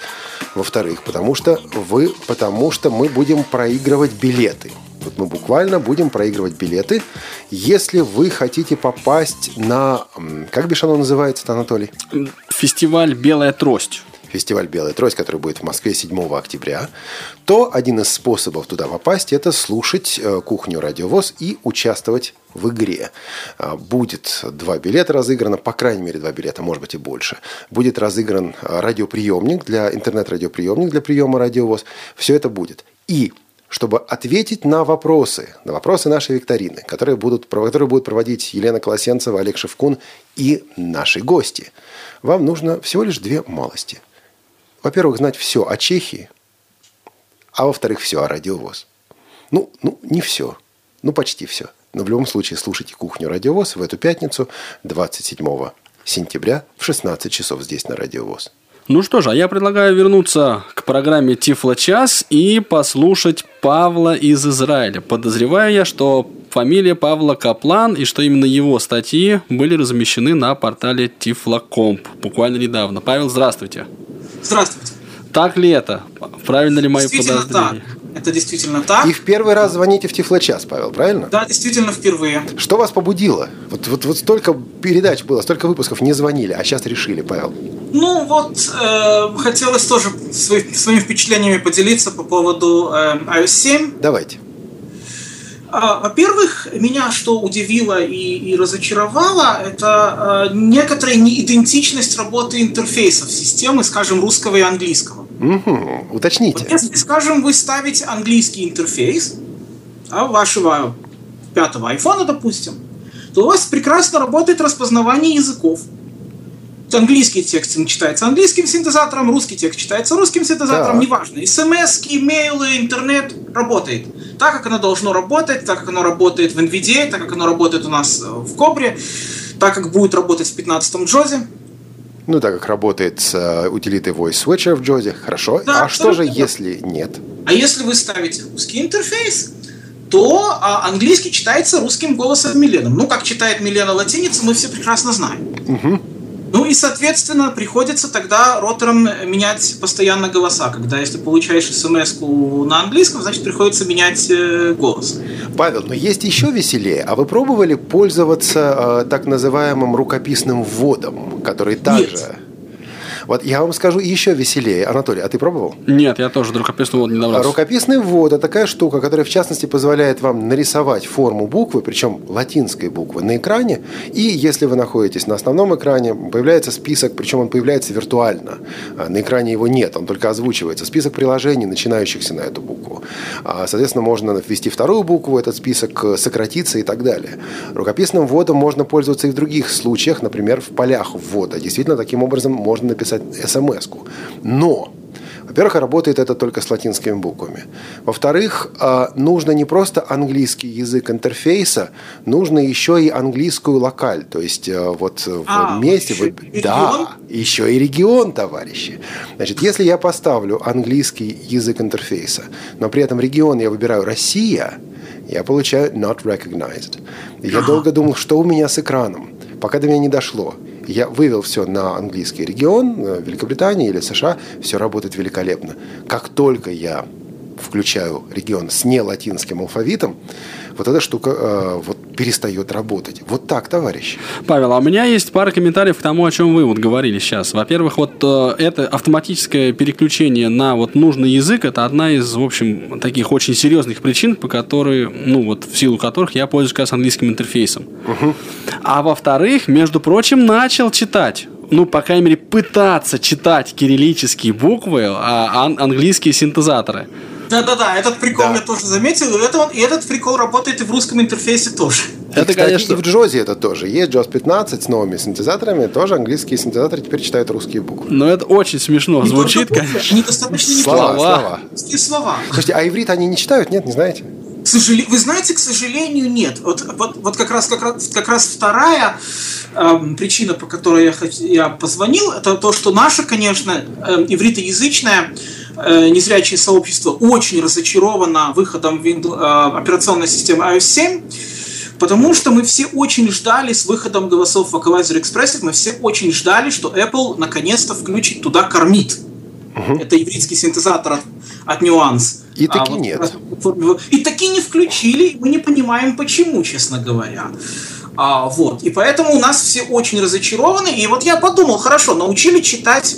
Во-вторых, потому что вы, потому что мы будем проигрывать билеты. Вот мы буквально будем проигрывать билеты, если вы хотите попасть на... Как бишь оно называется, Анатолий? Фестиваль «Белая трость». фестиваль «Белая трость», который будет в Москве 7 октября, то один из способов туда попасть – это слушать э, «Кухню Радиовоз» и участвовать в игре. А, Будет два билета разыграно, по крайней мере, два билета, может быть и больше. Будет разыгран а, радиоприемник для интернет-радиоприемник для приема радиовоз. Все это будет. И чтобы ответить на вопросы, на вопросы нашей викторины, которые будут, которые будут проводить Елена Колосенцева, Олег Шевкун и наши гости, вам нужно всего лишь две малости. Во-первых, знать все о Чехии, а во-вторых, все о радиовоз. Ну, ну, не все. Ну, почти все. Но в любом случае слушайте «Кухню Радиовоз» в эту пятницу, 27 сентября в 16 часов здесь на Радиовоз. Ну что же, а я предлагаю вернуться к программе Тифло час и послушать Павла из Израиля. Подозреваю я, что фамилия Павла Каплан и что именно его статьи были размещены на портале Тифлокомп буквально недавно. Павел, здравствуйте. Здравствуйте. Так ли это? Правильно ли мои Действительно так. Это действительно так. И в первый раз звоните в Тифлочас, Павел, правильно? Да, действительно впервые. Что вас побудило? Вот, вот, вот столько передач было, столько выпусков не звонили, а сейчас решили, Павел. Ну вот, э, хотелось тоже свои- своими впечатлениями поделиться по поводу э, iOS 7. Давайте. А, Во-первых, меня что удивило и, и разочаровало, это э, некоторая неидентичность работы интерфейсов системы, скажем, русского и английского. Мгм, Уточните. Вот если, скажем, вы ставите английский интерфейс, а у вашего пятого айфона, допустим, то у вас прекрасно работает распознавание языков. Английский текст читается английским синтезатором, русский текст читается русским синтезатором, Так. неважно. СМС, имейлы, интернет работает. Так, как оно должно работать, так, как оно работает в NVDA, так, как оно работает у нас э, в Кобре, так, как будет работать в 15-м Джозе. Ну, так как работает с э, утилитой Voice Switcher в Джозе, хорошо. Да, а что же, абсолютно. если нет? А если вы ставите русский интерфейс, то а, английский читается русским голосом Милены. Ну, как читает Милена латиницу, мы все прекрасно знаем. Ну и, соответственно, приходится тогда ротором менять постоянно голоса. Когда если получаешь смс на английском, значит приходится менять э, голос. Павел, но есть еще веселее. А вы пробовали пользоваться э, так называемым рукописным вводом, который также... Вот я вам скажу еще веселее. Анатолий, а ты пробовал? Нет, я тоже до рукописного вот не добрался. Рукописный ввод – это такая штука, которая, в частности, позволяет вам нарисовать форму буквы, причем латинской буквы, на экране. И если вы находитесь на основном экране, появляется список, причем он появляется виртуально. А На экране его нет, он только озвучивается. Список приложений, начинающихся на эту букву. А, Соответственно, можно ввести вторую букву, этот список э, сократится и так далее. Рукописным вводом можно пользоваться и в других случаях, например, в полях ввода. Действительно, таким образом можно написать смс-ку. Но во-первых, работает это только с латинскими буквами. Во-вторых, а, нужно не просто английский язык интерфейса, нужно еще и английскую локаль. То есть э, вот в А, месте... еще вы- и да, регион? еще и регион, товарищи. Значит, если я поставлю английский язык интерфейса, но при этом регион я выбираю Россия, я получаю not recognized. Я долго думал, что у меня с экраном, пока до меня не дошло. Я вывел все на английский регион, э, Великобритании или США, все работает великолепно. Как только я включаю регион с нелатинским алфавитом, вот эта штука э, вот перестает работать. Вот так, товарищи. Павел, а у меня есть пара комментариев к тому, о чем вы вот говорили сейчас. Во-первых, вот э, это автоматическое переключение на вот нужный язык, это одна из, в общем, таких очень серьезных причин, по которой, ну вот в силу которых я пользуюсь как раз английским интерфейсом. А во-вторых, между прочим, начал читать. Ну, по крайней мере, пытаться читать кириллические буквы, а ан- английские синтезаторы. Да-да-да, этот прикол Да. я тоже заметил, и, это, и этот прикол работает и в русском интерфейсе тоже. И, Это, кстати, конечно- и в Джозе это тоже. Есть JAWS 15 с новыми синтезаторами, тоже английские синтезаторы теперь читают русские буквы. Но это очень смешно Не звучит, конечно. Они достаточно Слова, слова. Слова. Слушайте, а иврит они не читают, нет, не знаете? К сожалению, вы знаете, к сожалению, нет. Вот, вот, вот как, раз, как, раз, как раз вторая эм, причина, по которой я, я позвонил, это то, что наше, конечно, эм, ивритоязычное э, незрячее сообщество очень разочаровано выходом Windows, э, операционной системы iOS 7, потому что мы все очень ждали с выходом голосов Vocalizer Expressive, мы все очень ждали, что Apple наконец-то включит туда кормит. Это ивритский синтезатор от, от Nuance. И таки вот нет. И таки не включили, и мы не понимаем, почему, честно говоря. А, вот. И поэтому у нас все очень разочарованы. И вот я подумал, хорошо, научили читать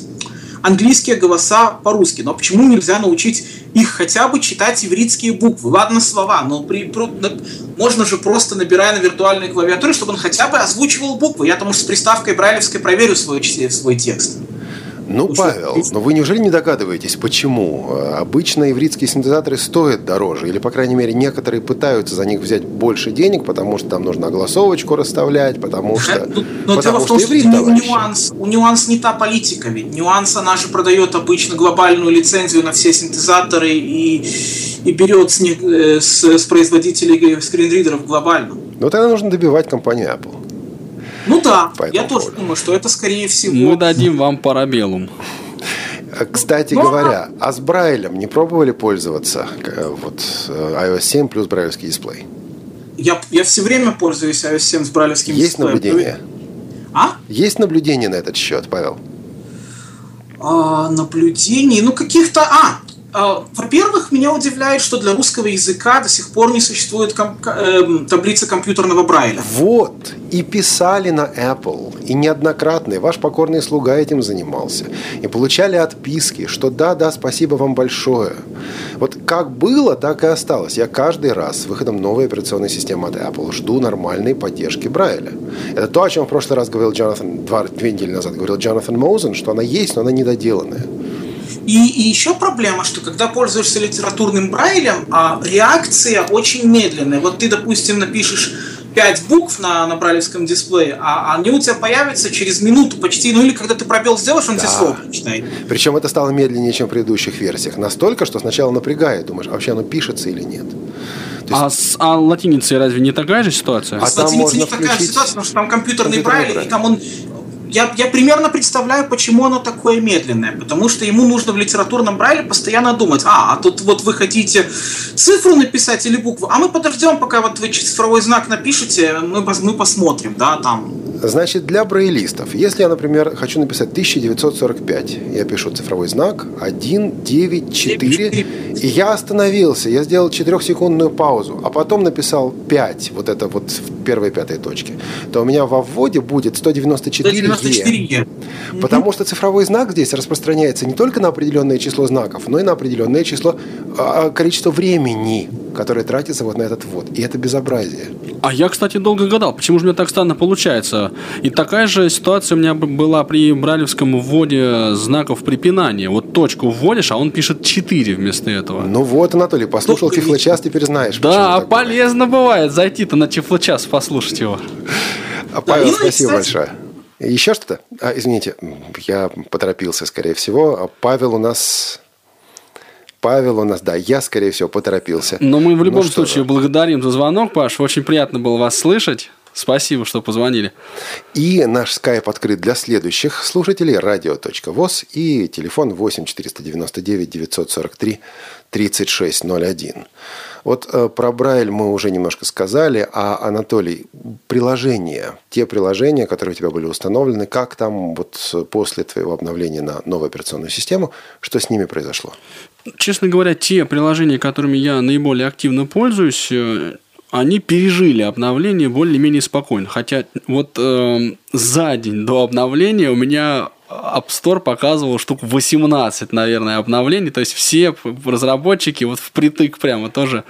английские голоса по-русски, но почему нельзя научить их хотя бы читать ивритские буквы? Ладно, слова, но при, про- на- можно же просто набирая на виртуальной клавиатуре, чтобы он хотя бы озвучивал буквы. Я потому что с приставкой брайлевской проверю свой, свой текст. Ну, Ну, что, Павел, есть- но вы неужели не догадываетесь, почему? Э, Обычно ивритские синтезаторы стоят дороже, или, по крайней мере, некоторые пытаются за них взять больше денег, потому что там нужно огласовочку расставлять, потому что, Ну, Но дело потому в том, что, иврит, товарищи. нюанс, у нюанс не та политика ведь. Нюанс, она же продает обычно глобальную лицензию на все синтезаторы и, и берет с, них, э, с, с производителей скринридеров глобально. Ну, тогда нужно добивать компанию Apple. Ну да, я тоже думаю, что это скорее всего... Мы дадим вам парабеллум. Э, Кстати Ну, говоря, а с Брайлем не пробовали пользоваться? Э, Вот э, iOS 7 плюс брайлевский дисплей. Я, я все время пользуюсь iOS 7 с брайлевским Есть дисплеем. наблюдение? А? Есть наблюдение на этот счет, Павел? А, наблюдений, ну каких-то... А, а, во-первых, меня удивляет, что для русского языка до сих пор не существует ком- эм, таблица компьютерного Брайля. Вот, и писали на Apple, и неоднократно, и ваш покорный слуга этим занимался, и получали отписки, что да-да, спасибо вам большое. Вот как было, так и осталось. Я каждый раз с выходом новой операционной системы от Apple жду нормальной поддержки Брайля. Это то, о чем в прошлый раз говорил Джонатан, два, две недели назад говорил Джонатан Моузен, что она есть, но она недоделанная. И, и еще проблема, что когда пользуешься литературным брайлем, а реакция очень медленная. Вот ты, допустим, напишешь 5 букв на, на брайлевском дисплее, а они у тебя появятся через минуту почти, ну или когда ты пробел сделаешь, он тебе срок читает. Причем это стало медленнее, чем в предыдущих версиях. Настолько, что сначала напрягает, думаешь, а вообще оно пишется или нет. То есть А с а латиницей разве не такая же ситуация? А с там латиницей не такая включить ситуация, потому что там компьютерный, компьютерный брайль, брайль. и там он... Я, я примерно представляю, почему оно такое медленное. Потому что ему нужно в литературном брайле постоянно думать, а, а тут вот вы хотите цифру написать или букву, а мы подождем, пока вот вы цифровой знак напишете, мы, мы посмотрим, да, там. Значит, для брайлистов, если я, например, хочу написать 1945, я пишу цифровой знак 194, и я остановился, я сделал 4-секундную паузу, а потом написал 5, вот это вот в первой пятой точке, то у меня во вводе будет 194 194 Е. Е. Потому что цифровой знак здесь распространяется не только на определенное число знаков, но и на определенное число, а, количество времени, которое тратится вот на этот ввод. И это безобразие. А я, кстати, долго гадал, почему же у меня так странно получается. И такая же ситуация у меня была при брайлевском вводе знаков препинания. Вот точку вводишь, а он пишет 4 вместо этого. Ну вот, Анатолий, послушал Только Тифлочас, теперь знаешь. Да, полезно бывает зайти-то на Тифлочас, послушать его. бывает. Павел, ну спасибо большое. Еще что-то? А, извините, я поторопился, скорее всего. Павел у нас... Павел у нас, да, я, скорее всего, поторопился. Но мы в любом Ну случае же. благодарим за звонок, Паш. Очень приятно было вас слышать. Спасибо, что позвонили. И наш скайп открыт для следующих слушателей radio.voz и телефон 8 499 943 3601. Вот э, про Брайль мы уже немножко сказали, а Анатолий, приложения, те приложения, которые у тебя были установлены, как там вот после твоего обновления на новую операционную систему, что с ними произошло? Честно говоря, те приложения, которыми я наиболее активно пользуюсь, э, они пережили обновление более-менее спокойно. Хотя вот э, за день до обновления у меня App Store показывал штук 18, наверное, обновлений. То есть все разработчики вот впритык прямо тоже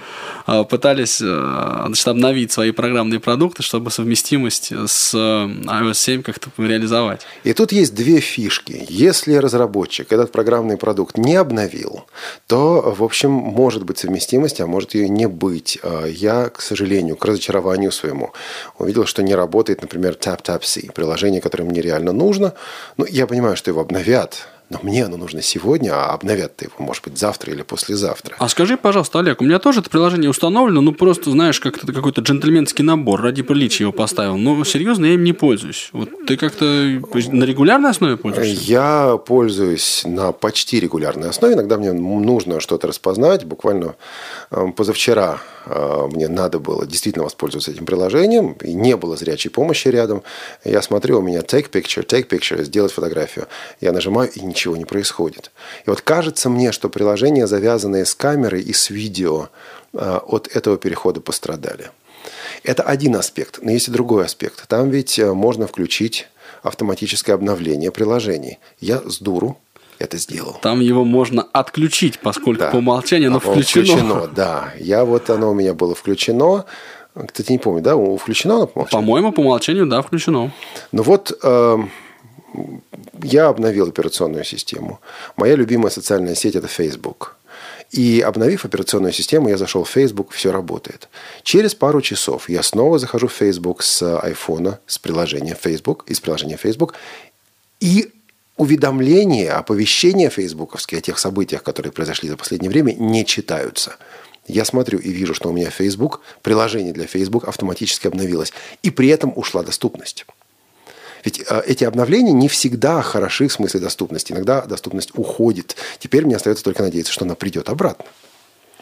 а, пытались а, значит, обновить свои программные продукты, чтобы совместимость с iOS 7 как-то реализовать. И тут есть две фишки. Если разработчик этот программный продукт не обновил, то, в общем, может быть совместимость, а может ее не быть. А, я, к сожалению, к разочарованию своему увидел, что не работает, например, TapTapC, приложение, которое мне реально нужно. Ну, я понимаю, что его обновят, но мне оно нужно сегодня, а обновят-то его, может быть, завтра или послезавтра. А скажи, пожалуйста, Олег, у меня тоже это приложение установлено, ну просто, знаешь, как это какой-то джентльменский набор, ради приличия его поставил. Но серьезно, я им не пользуюсь. Вот ты как-то на регулярной основе пользуешься? Я пользуюсь на почти регулярной основе. Иногда мне нужно что-то распознать. Буквально э, позавчера э, мне надо было действительно воспользоваться этим приложением, и не было зрячей помощи рядом. Я смотрю, у меня take picture, take picture, сделать фотографию. Я нажимаю, и ничего не происходит. И вот кажется мне, что приложения, завязанные с камерой и с видео, э, от этого перехода пострадали. Это один аспект, но есть и другой аспект. Там ведь э, можно включить автоматическое обновление приложений. Я с дуру это сделал. Там его можно отключить, поскольку Да. по умолчанию оно А, включено. включено, да. Я вот оно у меня было включено. Кстати, не помню, да, включено оно по умолчанию? По-моему, по умолчанию, да, включено. Ну вот э, я обновил операционную систему. Моя любимая социальная сеть – это Facebook. И обновив операционную систему, я зашел в Facebook, все работает. Через пару часов я снова захожу в Facebook с айфона, с приложения Facebook, из приложения Facebook, и уведомления, оповещения фейсбуковские о тех событиях, которые произошли за последнее время, не читаются. Я смотрю и вижу, что у меня Facebook, приложение для Facebook автоматически обновилось. И при этом ушла доступность. Ведь э, эти обновления не всегда хороши в смысле доступности. Иногда доступность уходит. Теперь мне остается только надеяться, что она придет обратно.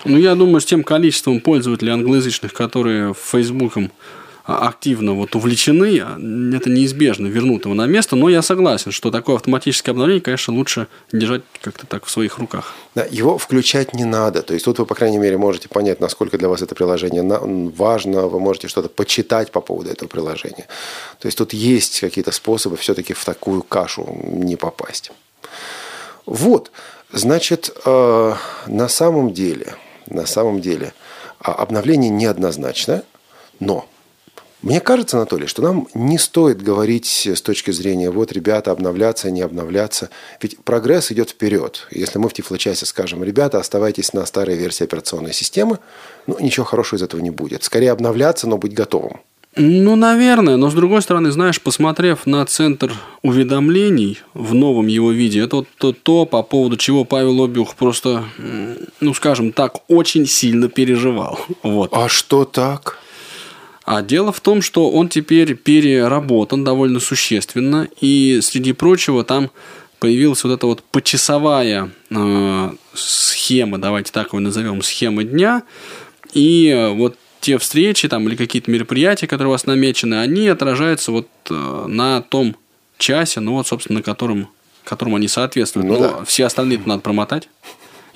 Ну, я думаю, с тем количеством пользователей англоязычных, которые Фейсбуком а, активно вот увлечены, а, это неизбежно вернут его на место. Но я согласен, что такое автоматическое обновление, конечно, лучше держать как-то так в своих руках. Да, его включать не надо. То есть тут вы, по крайней мере, можете понять, насколько для вас это приложение важно. Вы можете что-то почитать по поводу этого приложения. То есть тут есть какие-то способы все-таки в такую кашу не попасть. Вот, значит, э, на самом деле, на самом деле, а, обновление неоднозначно, но мне кажется, Анатолий, что нам не стоит говорить с точки зрения, вот, ребята, обновляться, не обновляться. Ведь прогресс идет вперед. Если мы в Тифлочасе скажем, ребята, оставайтесь на старой версии операционной системы, ну, ничего хорошего из этого не будет. Скорее обновляться, но быть готовым. Ну, наверное, но с другой стороны, знаешь, посмотрев на центр уведомлений в новом его виде, это вот то, то, по поводу чего Павел Обюх просто, ну, скажем так, очень сильно переживал. Вот. А что так? А дело в том, что он теперь переработан довольно существенно, и среди прочего там появилась вот эта вот почасовая э, схема, давайте так его назовем, схема дня, и э, вот те встречи там или какие-то мероприятия, которые у вас намечены, они отражаются вот э, на том часе, ну вот, собственно, на котором, которому они соответствуют. Ну Но да. все остальные надо промотать.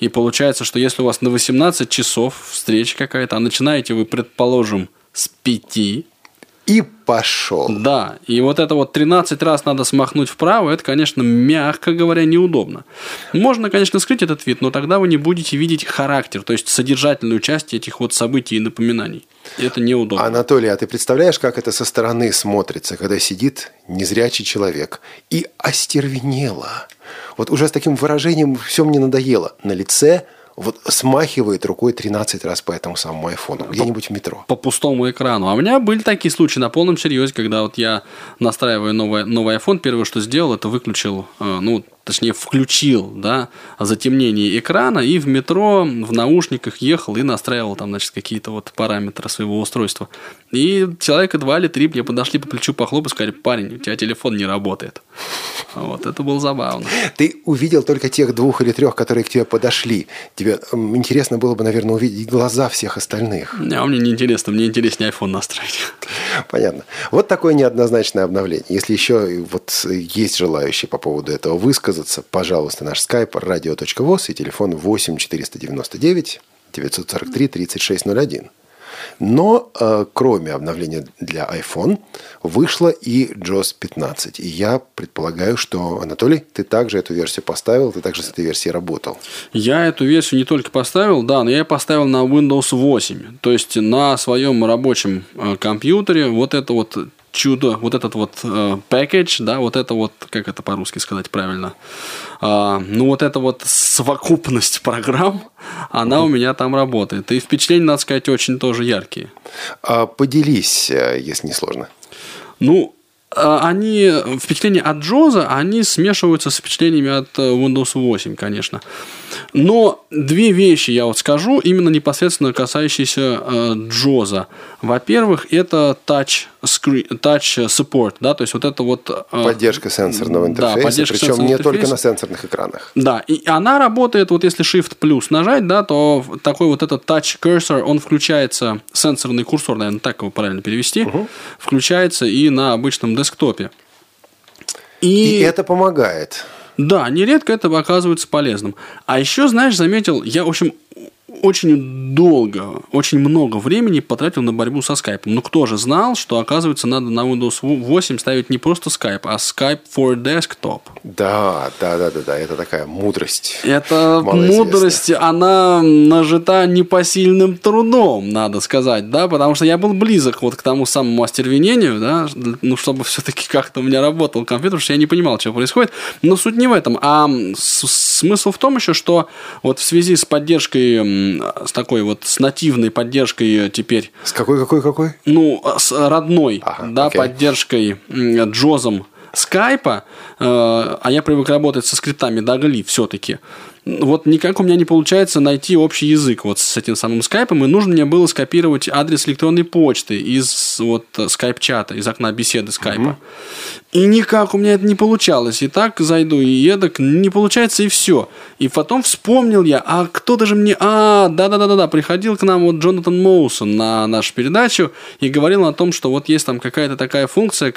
И получается, что если у вас на 18 часов встреча какая-то, а начинаете вы, предположим, с 5, И пошел. да, и вот это вот 13 раз надо смахнуть вправо, это, конечно, мягко говоря, неудобно. Можно, конечно, скрыть этот вид, но тогда вы не будете видеть характер, то есть содержательную часть этих вот событий и напоминаний. И это неудобно. Анатолий, а ты представляешь, как это со стороны смотрится, когда сидит незрячий человек и остервенело. Вот уже с таким выражением все мне надоело. На лице вот смахивает рукой 13 раз по этому самому айфону, где-нибудь в метро. по пустому экрану. А у меня были такие случаи на полном серьезе, когда вот я настраиваю новый, новый iPhone, первое, что сделал, это выключил, э, ну, точнее, включил, да, затемнение экрана и в метро, в наушниках ехал и настраивал там, значит, какие-то вот параметры своего устройства. И человека два или три мне подошли по плечу похлопать сказали, парень, у тебя телефон не работает. Вот, это было забавно. Ты увидел только тех двух или трех, которые к тебе подошли. Тебе интересно было бы, наверное, увидеть глаза всех остальных. А мне не интересно, мне интереснее iPhone настроить. Понятно. Вот такое неоднозначное обновление. Если еще вот есть желающие по поводу этого высказаться, пожалуйста, наш скайп radio.voz и телефон 8 499 943 3601. Но э, кроме обновления для iPhone вышла и JOS 15. И я предполагаю, что, Анатолий, ты также эту версию поставил, ты также с этой версией работал. Я эту версию не только поставил, да, но я поставил на Windows 8. То есть на своем рабочем э, компьютере вот это вот чудо, вот этот вот э, package, да, вот это вот, как это по-русски сказать правильно, э, ну вот эта вот совокупность программ, она у меня там работает. И впечатления, надо сказать, очень тоже яркие. А поделись, э, если не сложно. Ну, э, они, впечатления от Джоза, они смешиваются с впечатлениями от э, Windows 8, конечно. Но две вещи я вот скажу, именно непосредственно касающиеся э, Джоза. Во-первых, это touch, screen, touch support, да, то есть вот это вот... Э, поддержка сенсорного интерфейса, да, поддержка причем не интерфейса. только на сенсорных экранах. Да, и она работает, вот если Shift плюс нажать, да, то такой вот этот touch cursor, он включается, сенсорный курсор, наверное, так его правильно перевести, угу. включается и на обычном десктопе. И, и это помогает. Да, нередко это оказывается полезным. А еще, знаешь, заметил, я, в общем, очень долго, очень много времени потратил на борьбу со скайпом. Ну, кто же знал, что, оказывается, надо на Windows 8 ставить не просто Skype, а Skype for Desktop. Да, да, да, да, да, это такая мудрость. Это мудрость, она нажита непосильным трудом, надо сказать, да, потому что я был близок вот к тому самому остервенению, да, ну, чтобы все-таки как-то у меня работал компьютер, потому что я не понимал, что происходит. Но суть не в этом, а смысл в том еще, что вот в связи с поддержкой с такой вот с нативной поддержкой теперь. С какой, какой, какой? Ну, с родной, ага, да, окей. поддержкой Джозом скайпа, э, а я привык работать со скриптами Дагли все-таки вот никак у меня не получается найти общий язык вот с этим самым скайпом, и нужно мне было скопировать адрес электронной почты из вот скайп-чата, из окна беседы скайпа. Угу. И никак у меня это не получалось. И так зайду, и едок, не получается, и все. И потом вспомнил я, а кто-то же мне... А, да-да-да-да, приходил к нам вот Джонатан Моусон на нашу передачу и говорил о том, что вот есть там какая-то такая функция,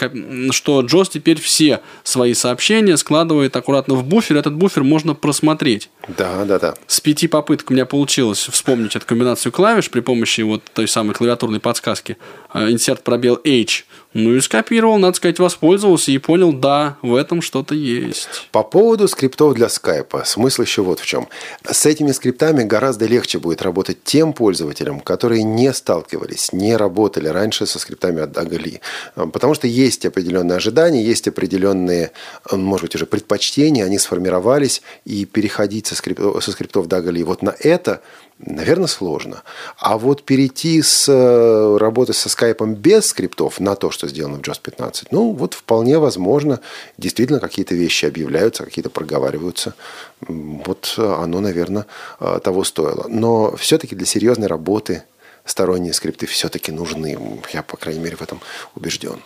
что Джос теперь все свои сообщения складывает аккуратно в буфер, этот буфер можно просмотреть. Да, да, да. С пяти попыток у меня получилось вспомнить эту комбинацию клавиш при помощи вот той самой клавиатурной подсказки. Insert пробел H. Ну и скопировал, надо сказать, воспользовался и понял, да, в этом что-то есть. По поводу скриптов для скайпа, смысл еще вот в чем. С этими скриптами гораздо легче будет работать тем пользователям, которые не сталкивались, не работали раньше со скриптами от Дагали. Потому что есть определенные ожидания, есть определенные, может быть, уже предпочтения, они сформировались, и переходить со, скриптов, со скриптов Дагали вот на это – Наверное, сложно. А вот перейти с э, работы со скайпом без скриптов на то, что сделано в JOS 15, ну, вот вполне возможно. Действительно, какие-то вещи объявляются, какие-то проговариваются. Вот оно, наверное, э, того стоило. Но все-таки для серьезной работы сторонние скрипты все-таки нужны. Я, по крайней мере, в этом убежден.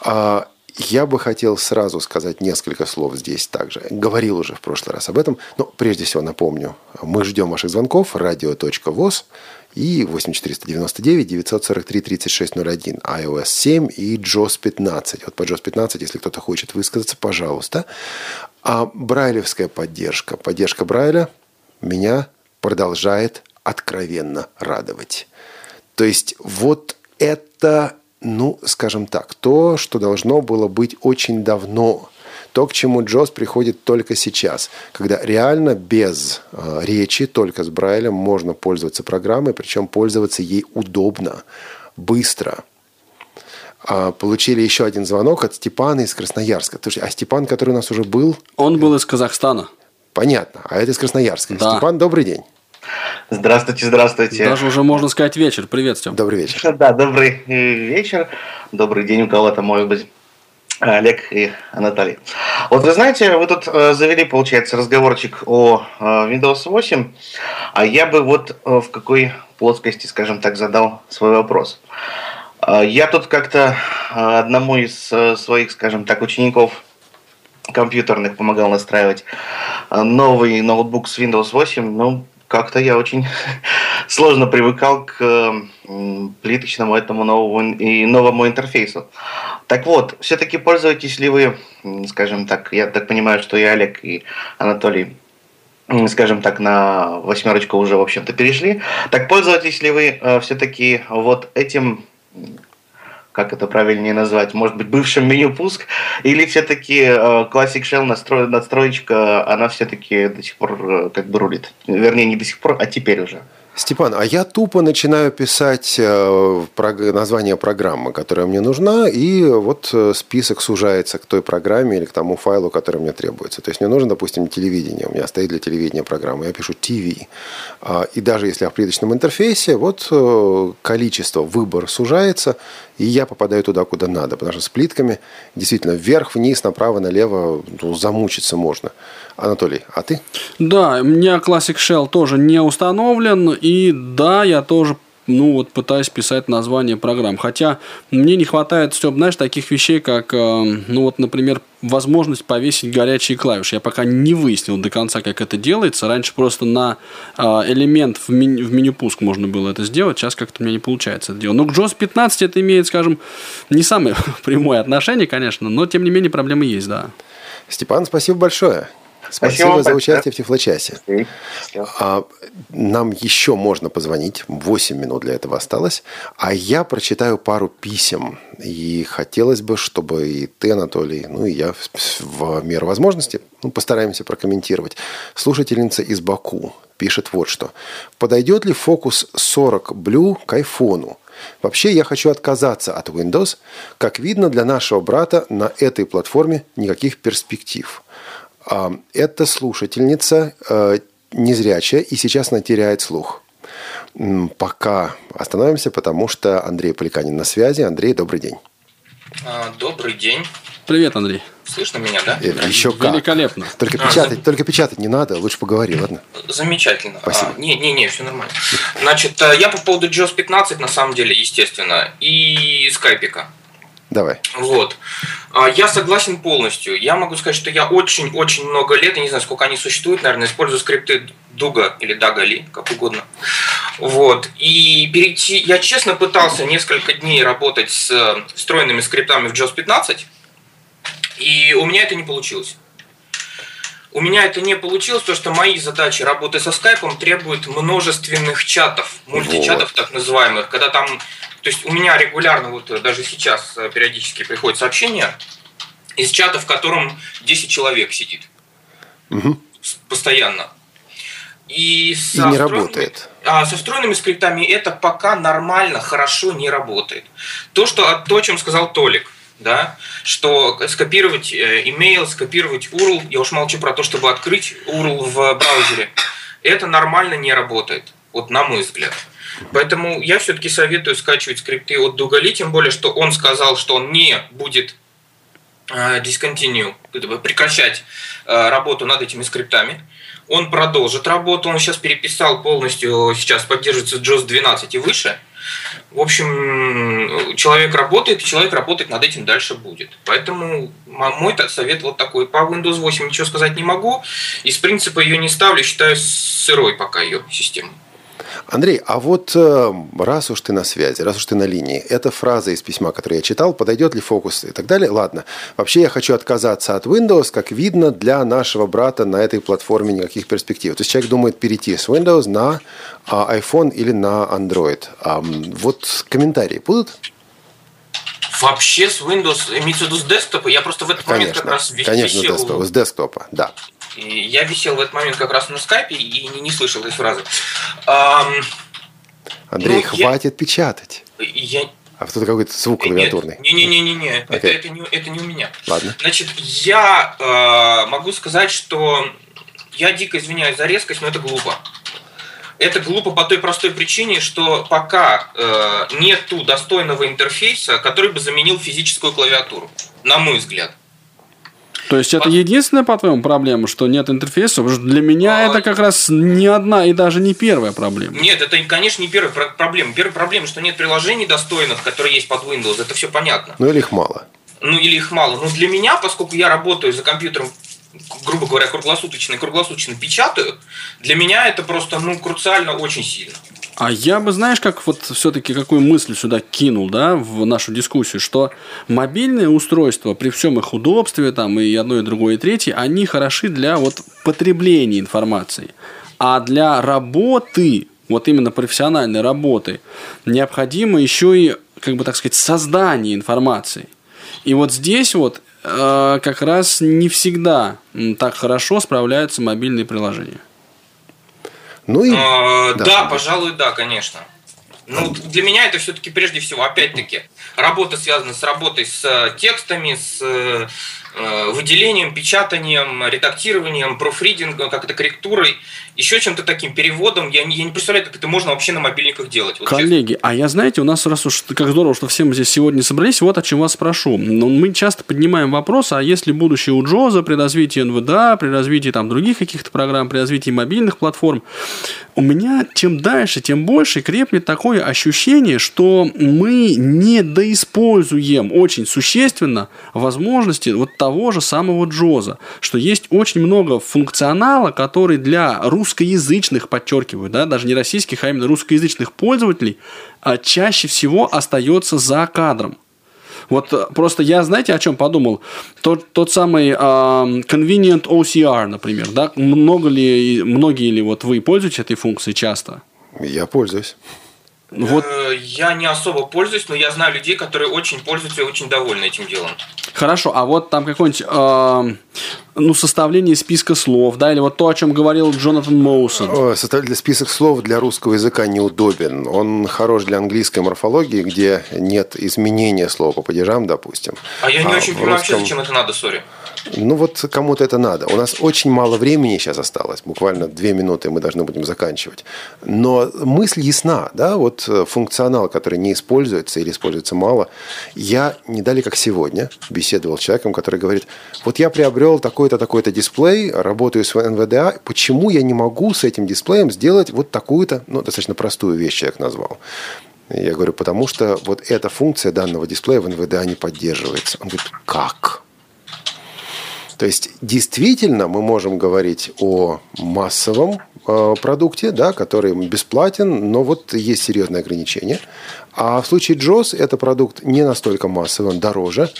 А, я бы хотел сразу сказать несколько слов здесь также. Говорил уже в прошлый раз об этом, но прежде всего напомню. Мы ждем ваших звонков. Радио.воз и 8499 943 3601 iOS 7 и JOS 15. Вот по JOS 15, если кто-то хочет высказаться, пожалуйста. А брайлевская поддержка, поддержка Брайля меня продолжает откровенно радовать. То есть вот это ну, скажем так, то, что должно было быть очень давно. То, к чему Джос приходит только сейчас, когда реально без э, речи, только с Брайлем можно пользоваться программой, причем пользоваться ей удобно, быстро. А, получили еще один звонок от Степана из Красноярска. Слушай, а Степан, который у нас уже был? Он был из Казахстана. Понятно, а это из Красноярска. Да. Степан, добрый день. Здравствуйте, здравствуйте. Даже уже можно сказать вечер. Привет, Степ. Добрый вечер. Да, добрый вечер. Добрый день у кого-то, может быть. Олег и Анатолий. Вот вы знаете, вы тут э, завели, получается, разговорчик о э, Windows 8, а я бы вот э, в какой плоскости, скажем так, задал свой вопрос. Я тут как-то одному из своих, скажем так, учеников компьютерных помогал настраивать новый ноутбук с Windows 8. Ну, как-то я очень сложно привыкал к плиточному этому новому и новому интерфейсу. Так вот, все-таки пользуетесь ли вы, скажем так, я так понимаю, что и Олег, и Анатолий скажем так, на восьмерочку уже, в общем-то, перешли. Так пользуетесь ли вы э, все-таки вот этим как это правильнее назвать, может быть, бывшим меню пуск, или все-таки э, Classic Shell настро... надстроечка, она все-таки до сих пор э, как бы рулит. Вернее, не до сих пор, а теперь уже. Степан, а я тупо начинаю писать э, название программы, которая мне нужна, и вот э, список сужается к той программе или к тому файлу, который мне требуется. То есть мне нужно, допустим, телевидение. У меня стоит для телевидения программа. Я пишу TV. А, и даже если я в плиточном интерфейсе, вот э, количество, выбор сужается, и я попадаю туда, куда надо. Потому что с плитками действительно вверх, вниз, направо, налево ну, замучиться можно. Анатолий, а ты? Да, у меня Classic Shell тоже не установлен. И да, я тоже ну вот пытаюсь писать название программ. Хотя мне не хватает, Степ, знаешь, таких вещей, как, э, ну вот, например, возможность повесить горячие клавиши. Я пока не выяснил до конца, как это делается. Раньше просто на э, элемент в, меню, в меню пуск можно было это сделать. Сейчас как-то у меня не получается это делать. Но к JOS 15 это имеет, скажем, не самое прямое отношение, конечно, но тем не менее проблемы есть, да. Степан, спасибо большое. Спасибо, Спасибо за участие в Тифлочасе. А, нам еще можно позвонить. 8 минут для этого осталось. А я прочитаю пару писем. И хотелось бы, чтобы и ты, Анатолий, ну и я в меру возможности ну, постараемся прокомментировать. Слушательница из Баку пишет вот что. Подойдет ли фокус 40 Blue к айфону? Вообще я хочу отказаться от Windows. Как видно, для нашего брата на этой платформе никаких перспектив. А, это слушательница э, незрячая, и сейчас она теряет слух. Пока остановимся, потому что Андрей Поликанин на связи. Андрей, добрый день. А, добрый день. Привет, Андрей. Слышно меня, да? Э, еще как. Великолепно. Только а, печатать, за... только печатать не надо, лучше поговори, ладно? Замечательно. Спасибо. А, не, не, не, все нормально. Значит, э, я по поводу JOS 15, на самом деле, естественно, и скайпика. Давай. Вот. А, я согласен полностью. Я могу сказать, что я очень-очень много лет, я не знаю, сколько они существуют, наверное, использую скрипты Дуга или Дагали, как угодно. Вот. И перейти... Я честно пытался несколько дней работать с встроенными скриптами в JOS 15, и у меня это не получилось. У меня это не получилось, потому что мои задачи работы со скайпом требуют множественных чатов, мультичатов вот. так называемых, когда там то есть у меня регулярно, вот э, даже сейчас э, периодически приходят сообщения из чата, в котором 10 человек сидит. Угу. Постоянно. И, и не работает. А со встроенными скриптами это пока нормально, хорошо не работает. То, что, то о чем сказал Толик, да, что скопировать email, скопировать URL, я уж молчу про то, чтобы открыть URL в браузере, это нормально не работает, вот на мой взгляд. Поэтому я все-таки советую скачивать скрипты от Дугали, тем более, что он сказал, что он не будет э, discontinue, прекращать э, работу над этими скриптами. Он продолжит работу, он сейчас переписал полностью, сейчас поддерживается JOS 12 и выше. В общем, человек работает, и человек работать над этим дальше будет. Поэтому мой совет вот такой. По Windows 8 ничего сказать не могу. Из принципа ее не ставлю, считаю сырой пока ее систему. Андрей, а вот э, раз уж ты на связи, раз уж ты на линии, эта фраза из письма, которую я читал, подойдет ли фокус и так далее, ладно. Вообще я хочу отказаться от Windows, как видно, для нашего брата на этой платформе никаких перспектив. То есть человек думает перейти с Windows на а, iPhone или на Android. Вот комментарии будут? Вообще с Windows, имеется в виду с десктопа, я просто в этот конечно, момент как раз висел... Конечно, десктопа, с десктопа, да. И я висел в этот момент как раз на скайпе и не, не слышал этой фразы. Андрей, ну, хватит я... печатать. Я... А тут какой-то звук клавиатурный. Не-не-не-не, okay. это, это, не, это не у меня. Ладно. Значит, я э, могу сказать, что я дико извиняюсь за резкость, но это глупо. Это глупо по той простой причине, что пока э, нету достойного интерфейса, который бы заменил физическую клавиатуру, на мой взгляд. То есть это единственная, по-твоему, проблема, что нет интерфейса? Потому что для меня а... это как раз не одна и даже не первая проблема. Нет, это, конечно, не первая проблема. Первая проблема, что нет приложений достойных, которые есть под Windows. Это все понятно. Ну или их мало. Ну или их мало. Но для меня, поскольку я работаю за компьютером грубо говоря, круглосуточно и круглосуточно печатаю, для меня это просто, ну, круциально очень сильно. А я бы, знаешь, как вот все-таки какую мысль сюда кинул, да, в нашу дискуссию, что мобильные устройства при всем их удобстве, там и одно, и другое, и третье, они хороши для вот потребления информации. А для работы, вот именно профессиональной работы, необходимо еще и, как бы так сказать, создание информации. И вот здесь вот э, как раз не всегда так хорошо справляются мобильные приложения. Ну и... А, да, да пожалуй, да, конечно. Ну, для меня это все-таки прежде всего, опять-таки, работа связана с работой с э, текстами, с э, Э, выделением, печатанием, редактированием, профридингом, как это корректурой, еще чем-то таким переводом. Я не, я не представляю, как это можно вообще на мобильниках делать. Вот Коллеги, честно. а я знаете, у нас раз уж как здорово, что все мы здесь сегодня собрались, вот о чем вас спрошу. Мы часто поднимаем вопрос, а если будущее у Джоза при развитии НВДА, при развитии там других каких-то программ, при развитии мобильных платформ, у меня чем дальше, тем больше крепнет такое ощущение, что мы не доиспользуем очень существенно возможности вот того же самого Джоза, что есть очень много функционала, который для русскоязычных, подчеркиваю, да, даже не российских, а именно русскоязычных пользователей, а чаще всего остается за кадром. Вот э, просто я, знаете, о чем подумал? Тот, тот самый э, convenient OCR, например, да? Много ли, многие ли вот вы пользуетесь этой функцией часто? Я пользуюсь. Вот. Э, я не особо пользуюсь, но я знаю людей, которые очень пользуются и очень довольны этим делом. Хорошо, а вот там какой-нибудь э, ну, составление списка слов, да, или вот то, о чем говорил Джонатан Моусон. Составитель список слов для русского языка неудобен. Он хорош для английской морфологии, где нет изменения слова по падежам, допустим. А я не а очень понимаю русском... вообще, зачем это надо, сори. Ну вот кому-то это надо. У нас очень мало времени сейчас осталось, буквально две минуты мы должны будем заканчивать. Но мысль ясна, да, вот э, функционал, который не используется или используется мало. Я не как сегодня беседовал с человеком, который говорит, вот я приобрел такой-то, такой-то дисплей, работаю с НВДА, почему я не могу с этим дисплеем сделать вот такую-то, ну, достаточно простую вещь человек назвал. Я говорю, потому что вот эта функция данного дисплея в НВДА не поддерживается. Он говорит, как? То есть действительно мы можем говорить о массовом э, продукте, да, который бесплатен, но вот есть серьезные ограничения. А в случае JOS это продукт не настолько массовый, он дороже,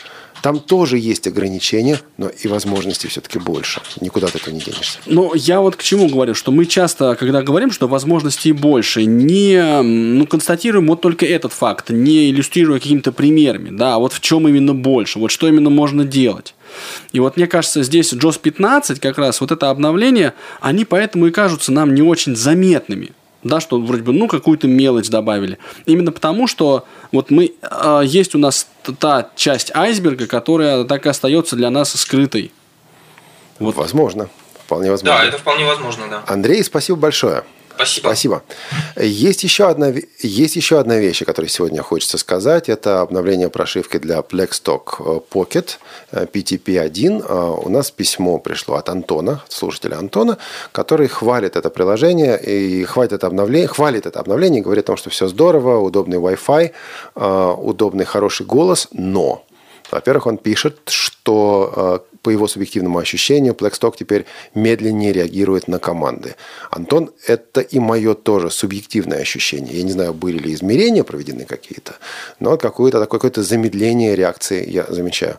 там тоже есть ограничения, но и возможностей все-таки больше. Никуда ты этого не денешься. Но я вот к чему говорю, что мы часто, когда говорим, что возможностей больше, не ну, констатируем вот только этот факт, не иллюстрируя какими-то примерами, да, а вот в чем именно больше, вот что именно можно делать. И вот мне кажется, здесь JOS 15, как раз вот это обновление, они поэтому и кажутся нам не очень заметными да, что вроде бы, ну, какую-то мелочь добавили. Именно потому, что вот мы, э, есть у нас та часть айсберга, которая так и остается для нас скрытой. Вот. Возможно. Вполне возможно. Да, это вполне возможно, да. Андрей, спасибо большое. Спасибо. Спасибо. Есть еще одна, есть еще одна вещь, о которой сегодня хочется сказать. Это обновление прошивки для Blackstock Pocket PTP-1. У нас письмо пришло от Антона, слушателя Антона, который хвалит это приложение и хвалит это обновление, хвалит это обновление, говорит о том, что все здорово, удобный Wi-Fi, удобный хороший голос, но во-первых, он пишет, что по его субъективному ощущению, Blackstock теперь медленнее реагирует на команды. Антон, это и мое тоже субъективное ощущение. Я не знаю, были ли измерения проведены какие-то, но какое-то такое какое-то замедление реакции я замечаю.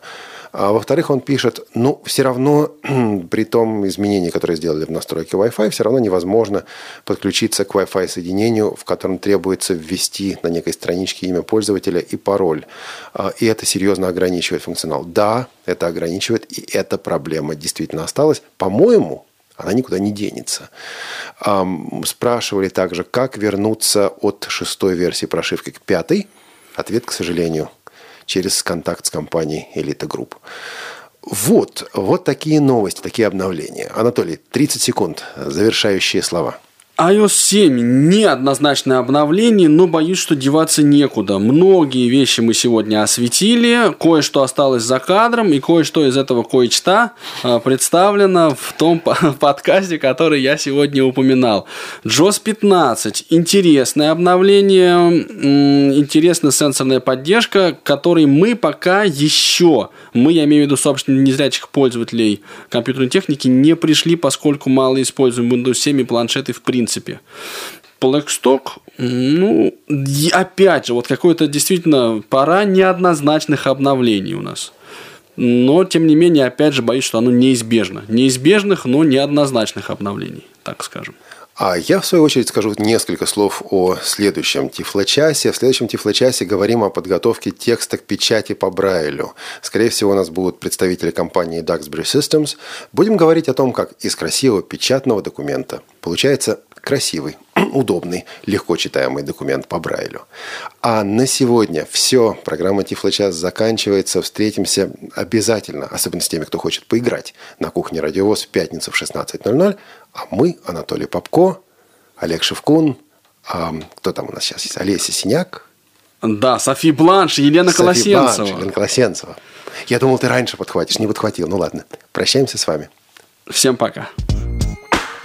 А во-вторых, он пишет, ну, все равно при том изменении, которое сделали в настройке Wi-Fi, все равно невозможно подключиться к Wi-Fi соединению, в котором требуется ввести на некой страничке имя пользователя и пароль. А, и это серьезно ограничивает функционал. Да, это ограничивает, и эта проблема действительно осталась. По-моему, она никуда не денется. Спрашивали также, как вернуться от шестой версии прошивки к пятой. Ответ, к сожалению, через контакт с компанией «Элита Групп». Вот, вот такие новости, такие обновления. Анатолий, 30 секунд, завершающие слова – iOS 7 неоднозначное обновление, но боюсь, что деваться некуда. Многие вещи мы сегодня осветили, кое-что осталось за кадром, и кое-что из этого кое-что а, представлено в том подкасте, который я сегодня упоминал. JOS 15. Интересное обновление, интересная сенсорная поддержка, которой мы пока еще, мы, я имею в виду, собственно, незрячих пользователей компьютерной техники, не пришли, поскольку мало используем Windows 7 и планшеты в принципе принципе. Blackstock, ну, опять же, вот какой-то действительно пора неоднозначных обновлений у нас. Но, тем не менее, опять же, боюсь, что оно неизбежно. Неизбежных, но неоднозначных обновлений, так скажем. А я, в свою очередь, скажу несколько слов о следующем тифлочасе. В следующем тифлочасе говорим о подготовке текста к печати по Брайлю. Скорее всего, у нас будут представители компании Duxbury Systems. Будем говорить о том, как из красивого печатного документа получается красивый, удобный, легко читаемый документ по Брайлю. А на сегодня все. Программа Тифлочас заканчивается. Встретимся обязательно, особенно с теми, кто хочет поиграть на кухне Радиовоз в пятницу в 16.00. А мы, Анатолий Попко, Олег Шевкун, а, кто там у нас сейчас есть? Олеся Синяк. Да, Софи Бланш, Елена Софи Колосенцева. Бланш, Елена Колосенцева. Я думал, ты раньше подхватишь, не подхватил. Ну ладно, прощаемся с вами. Всем пока.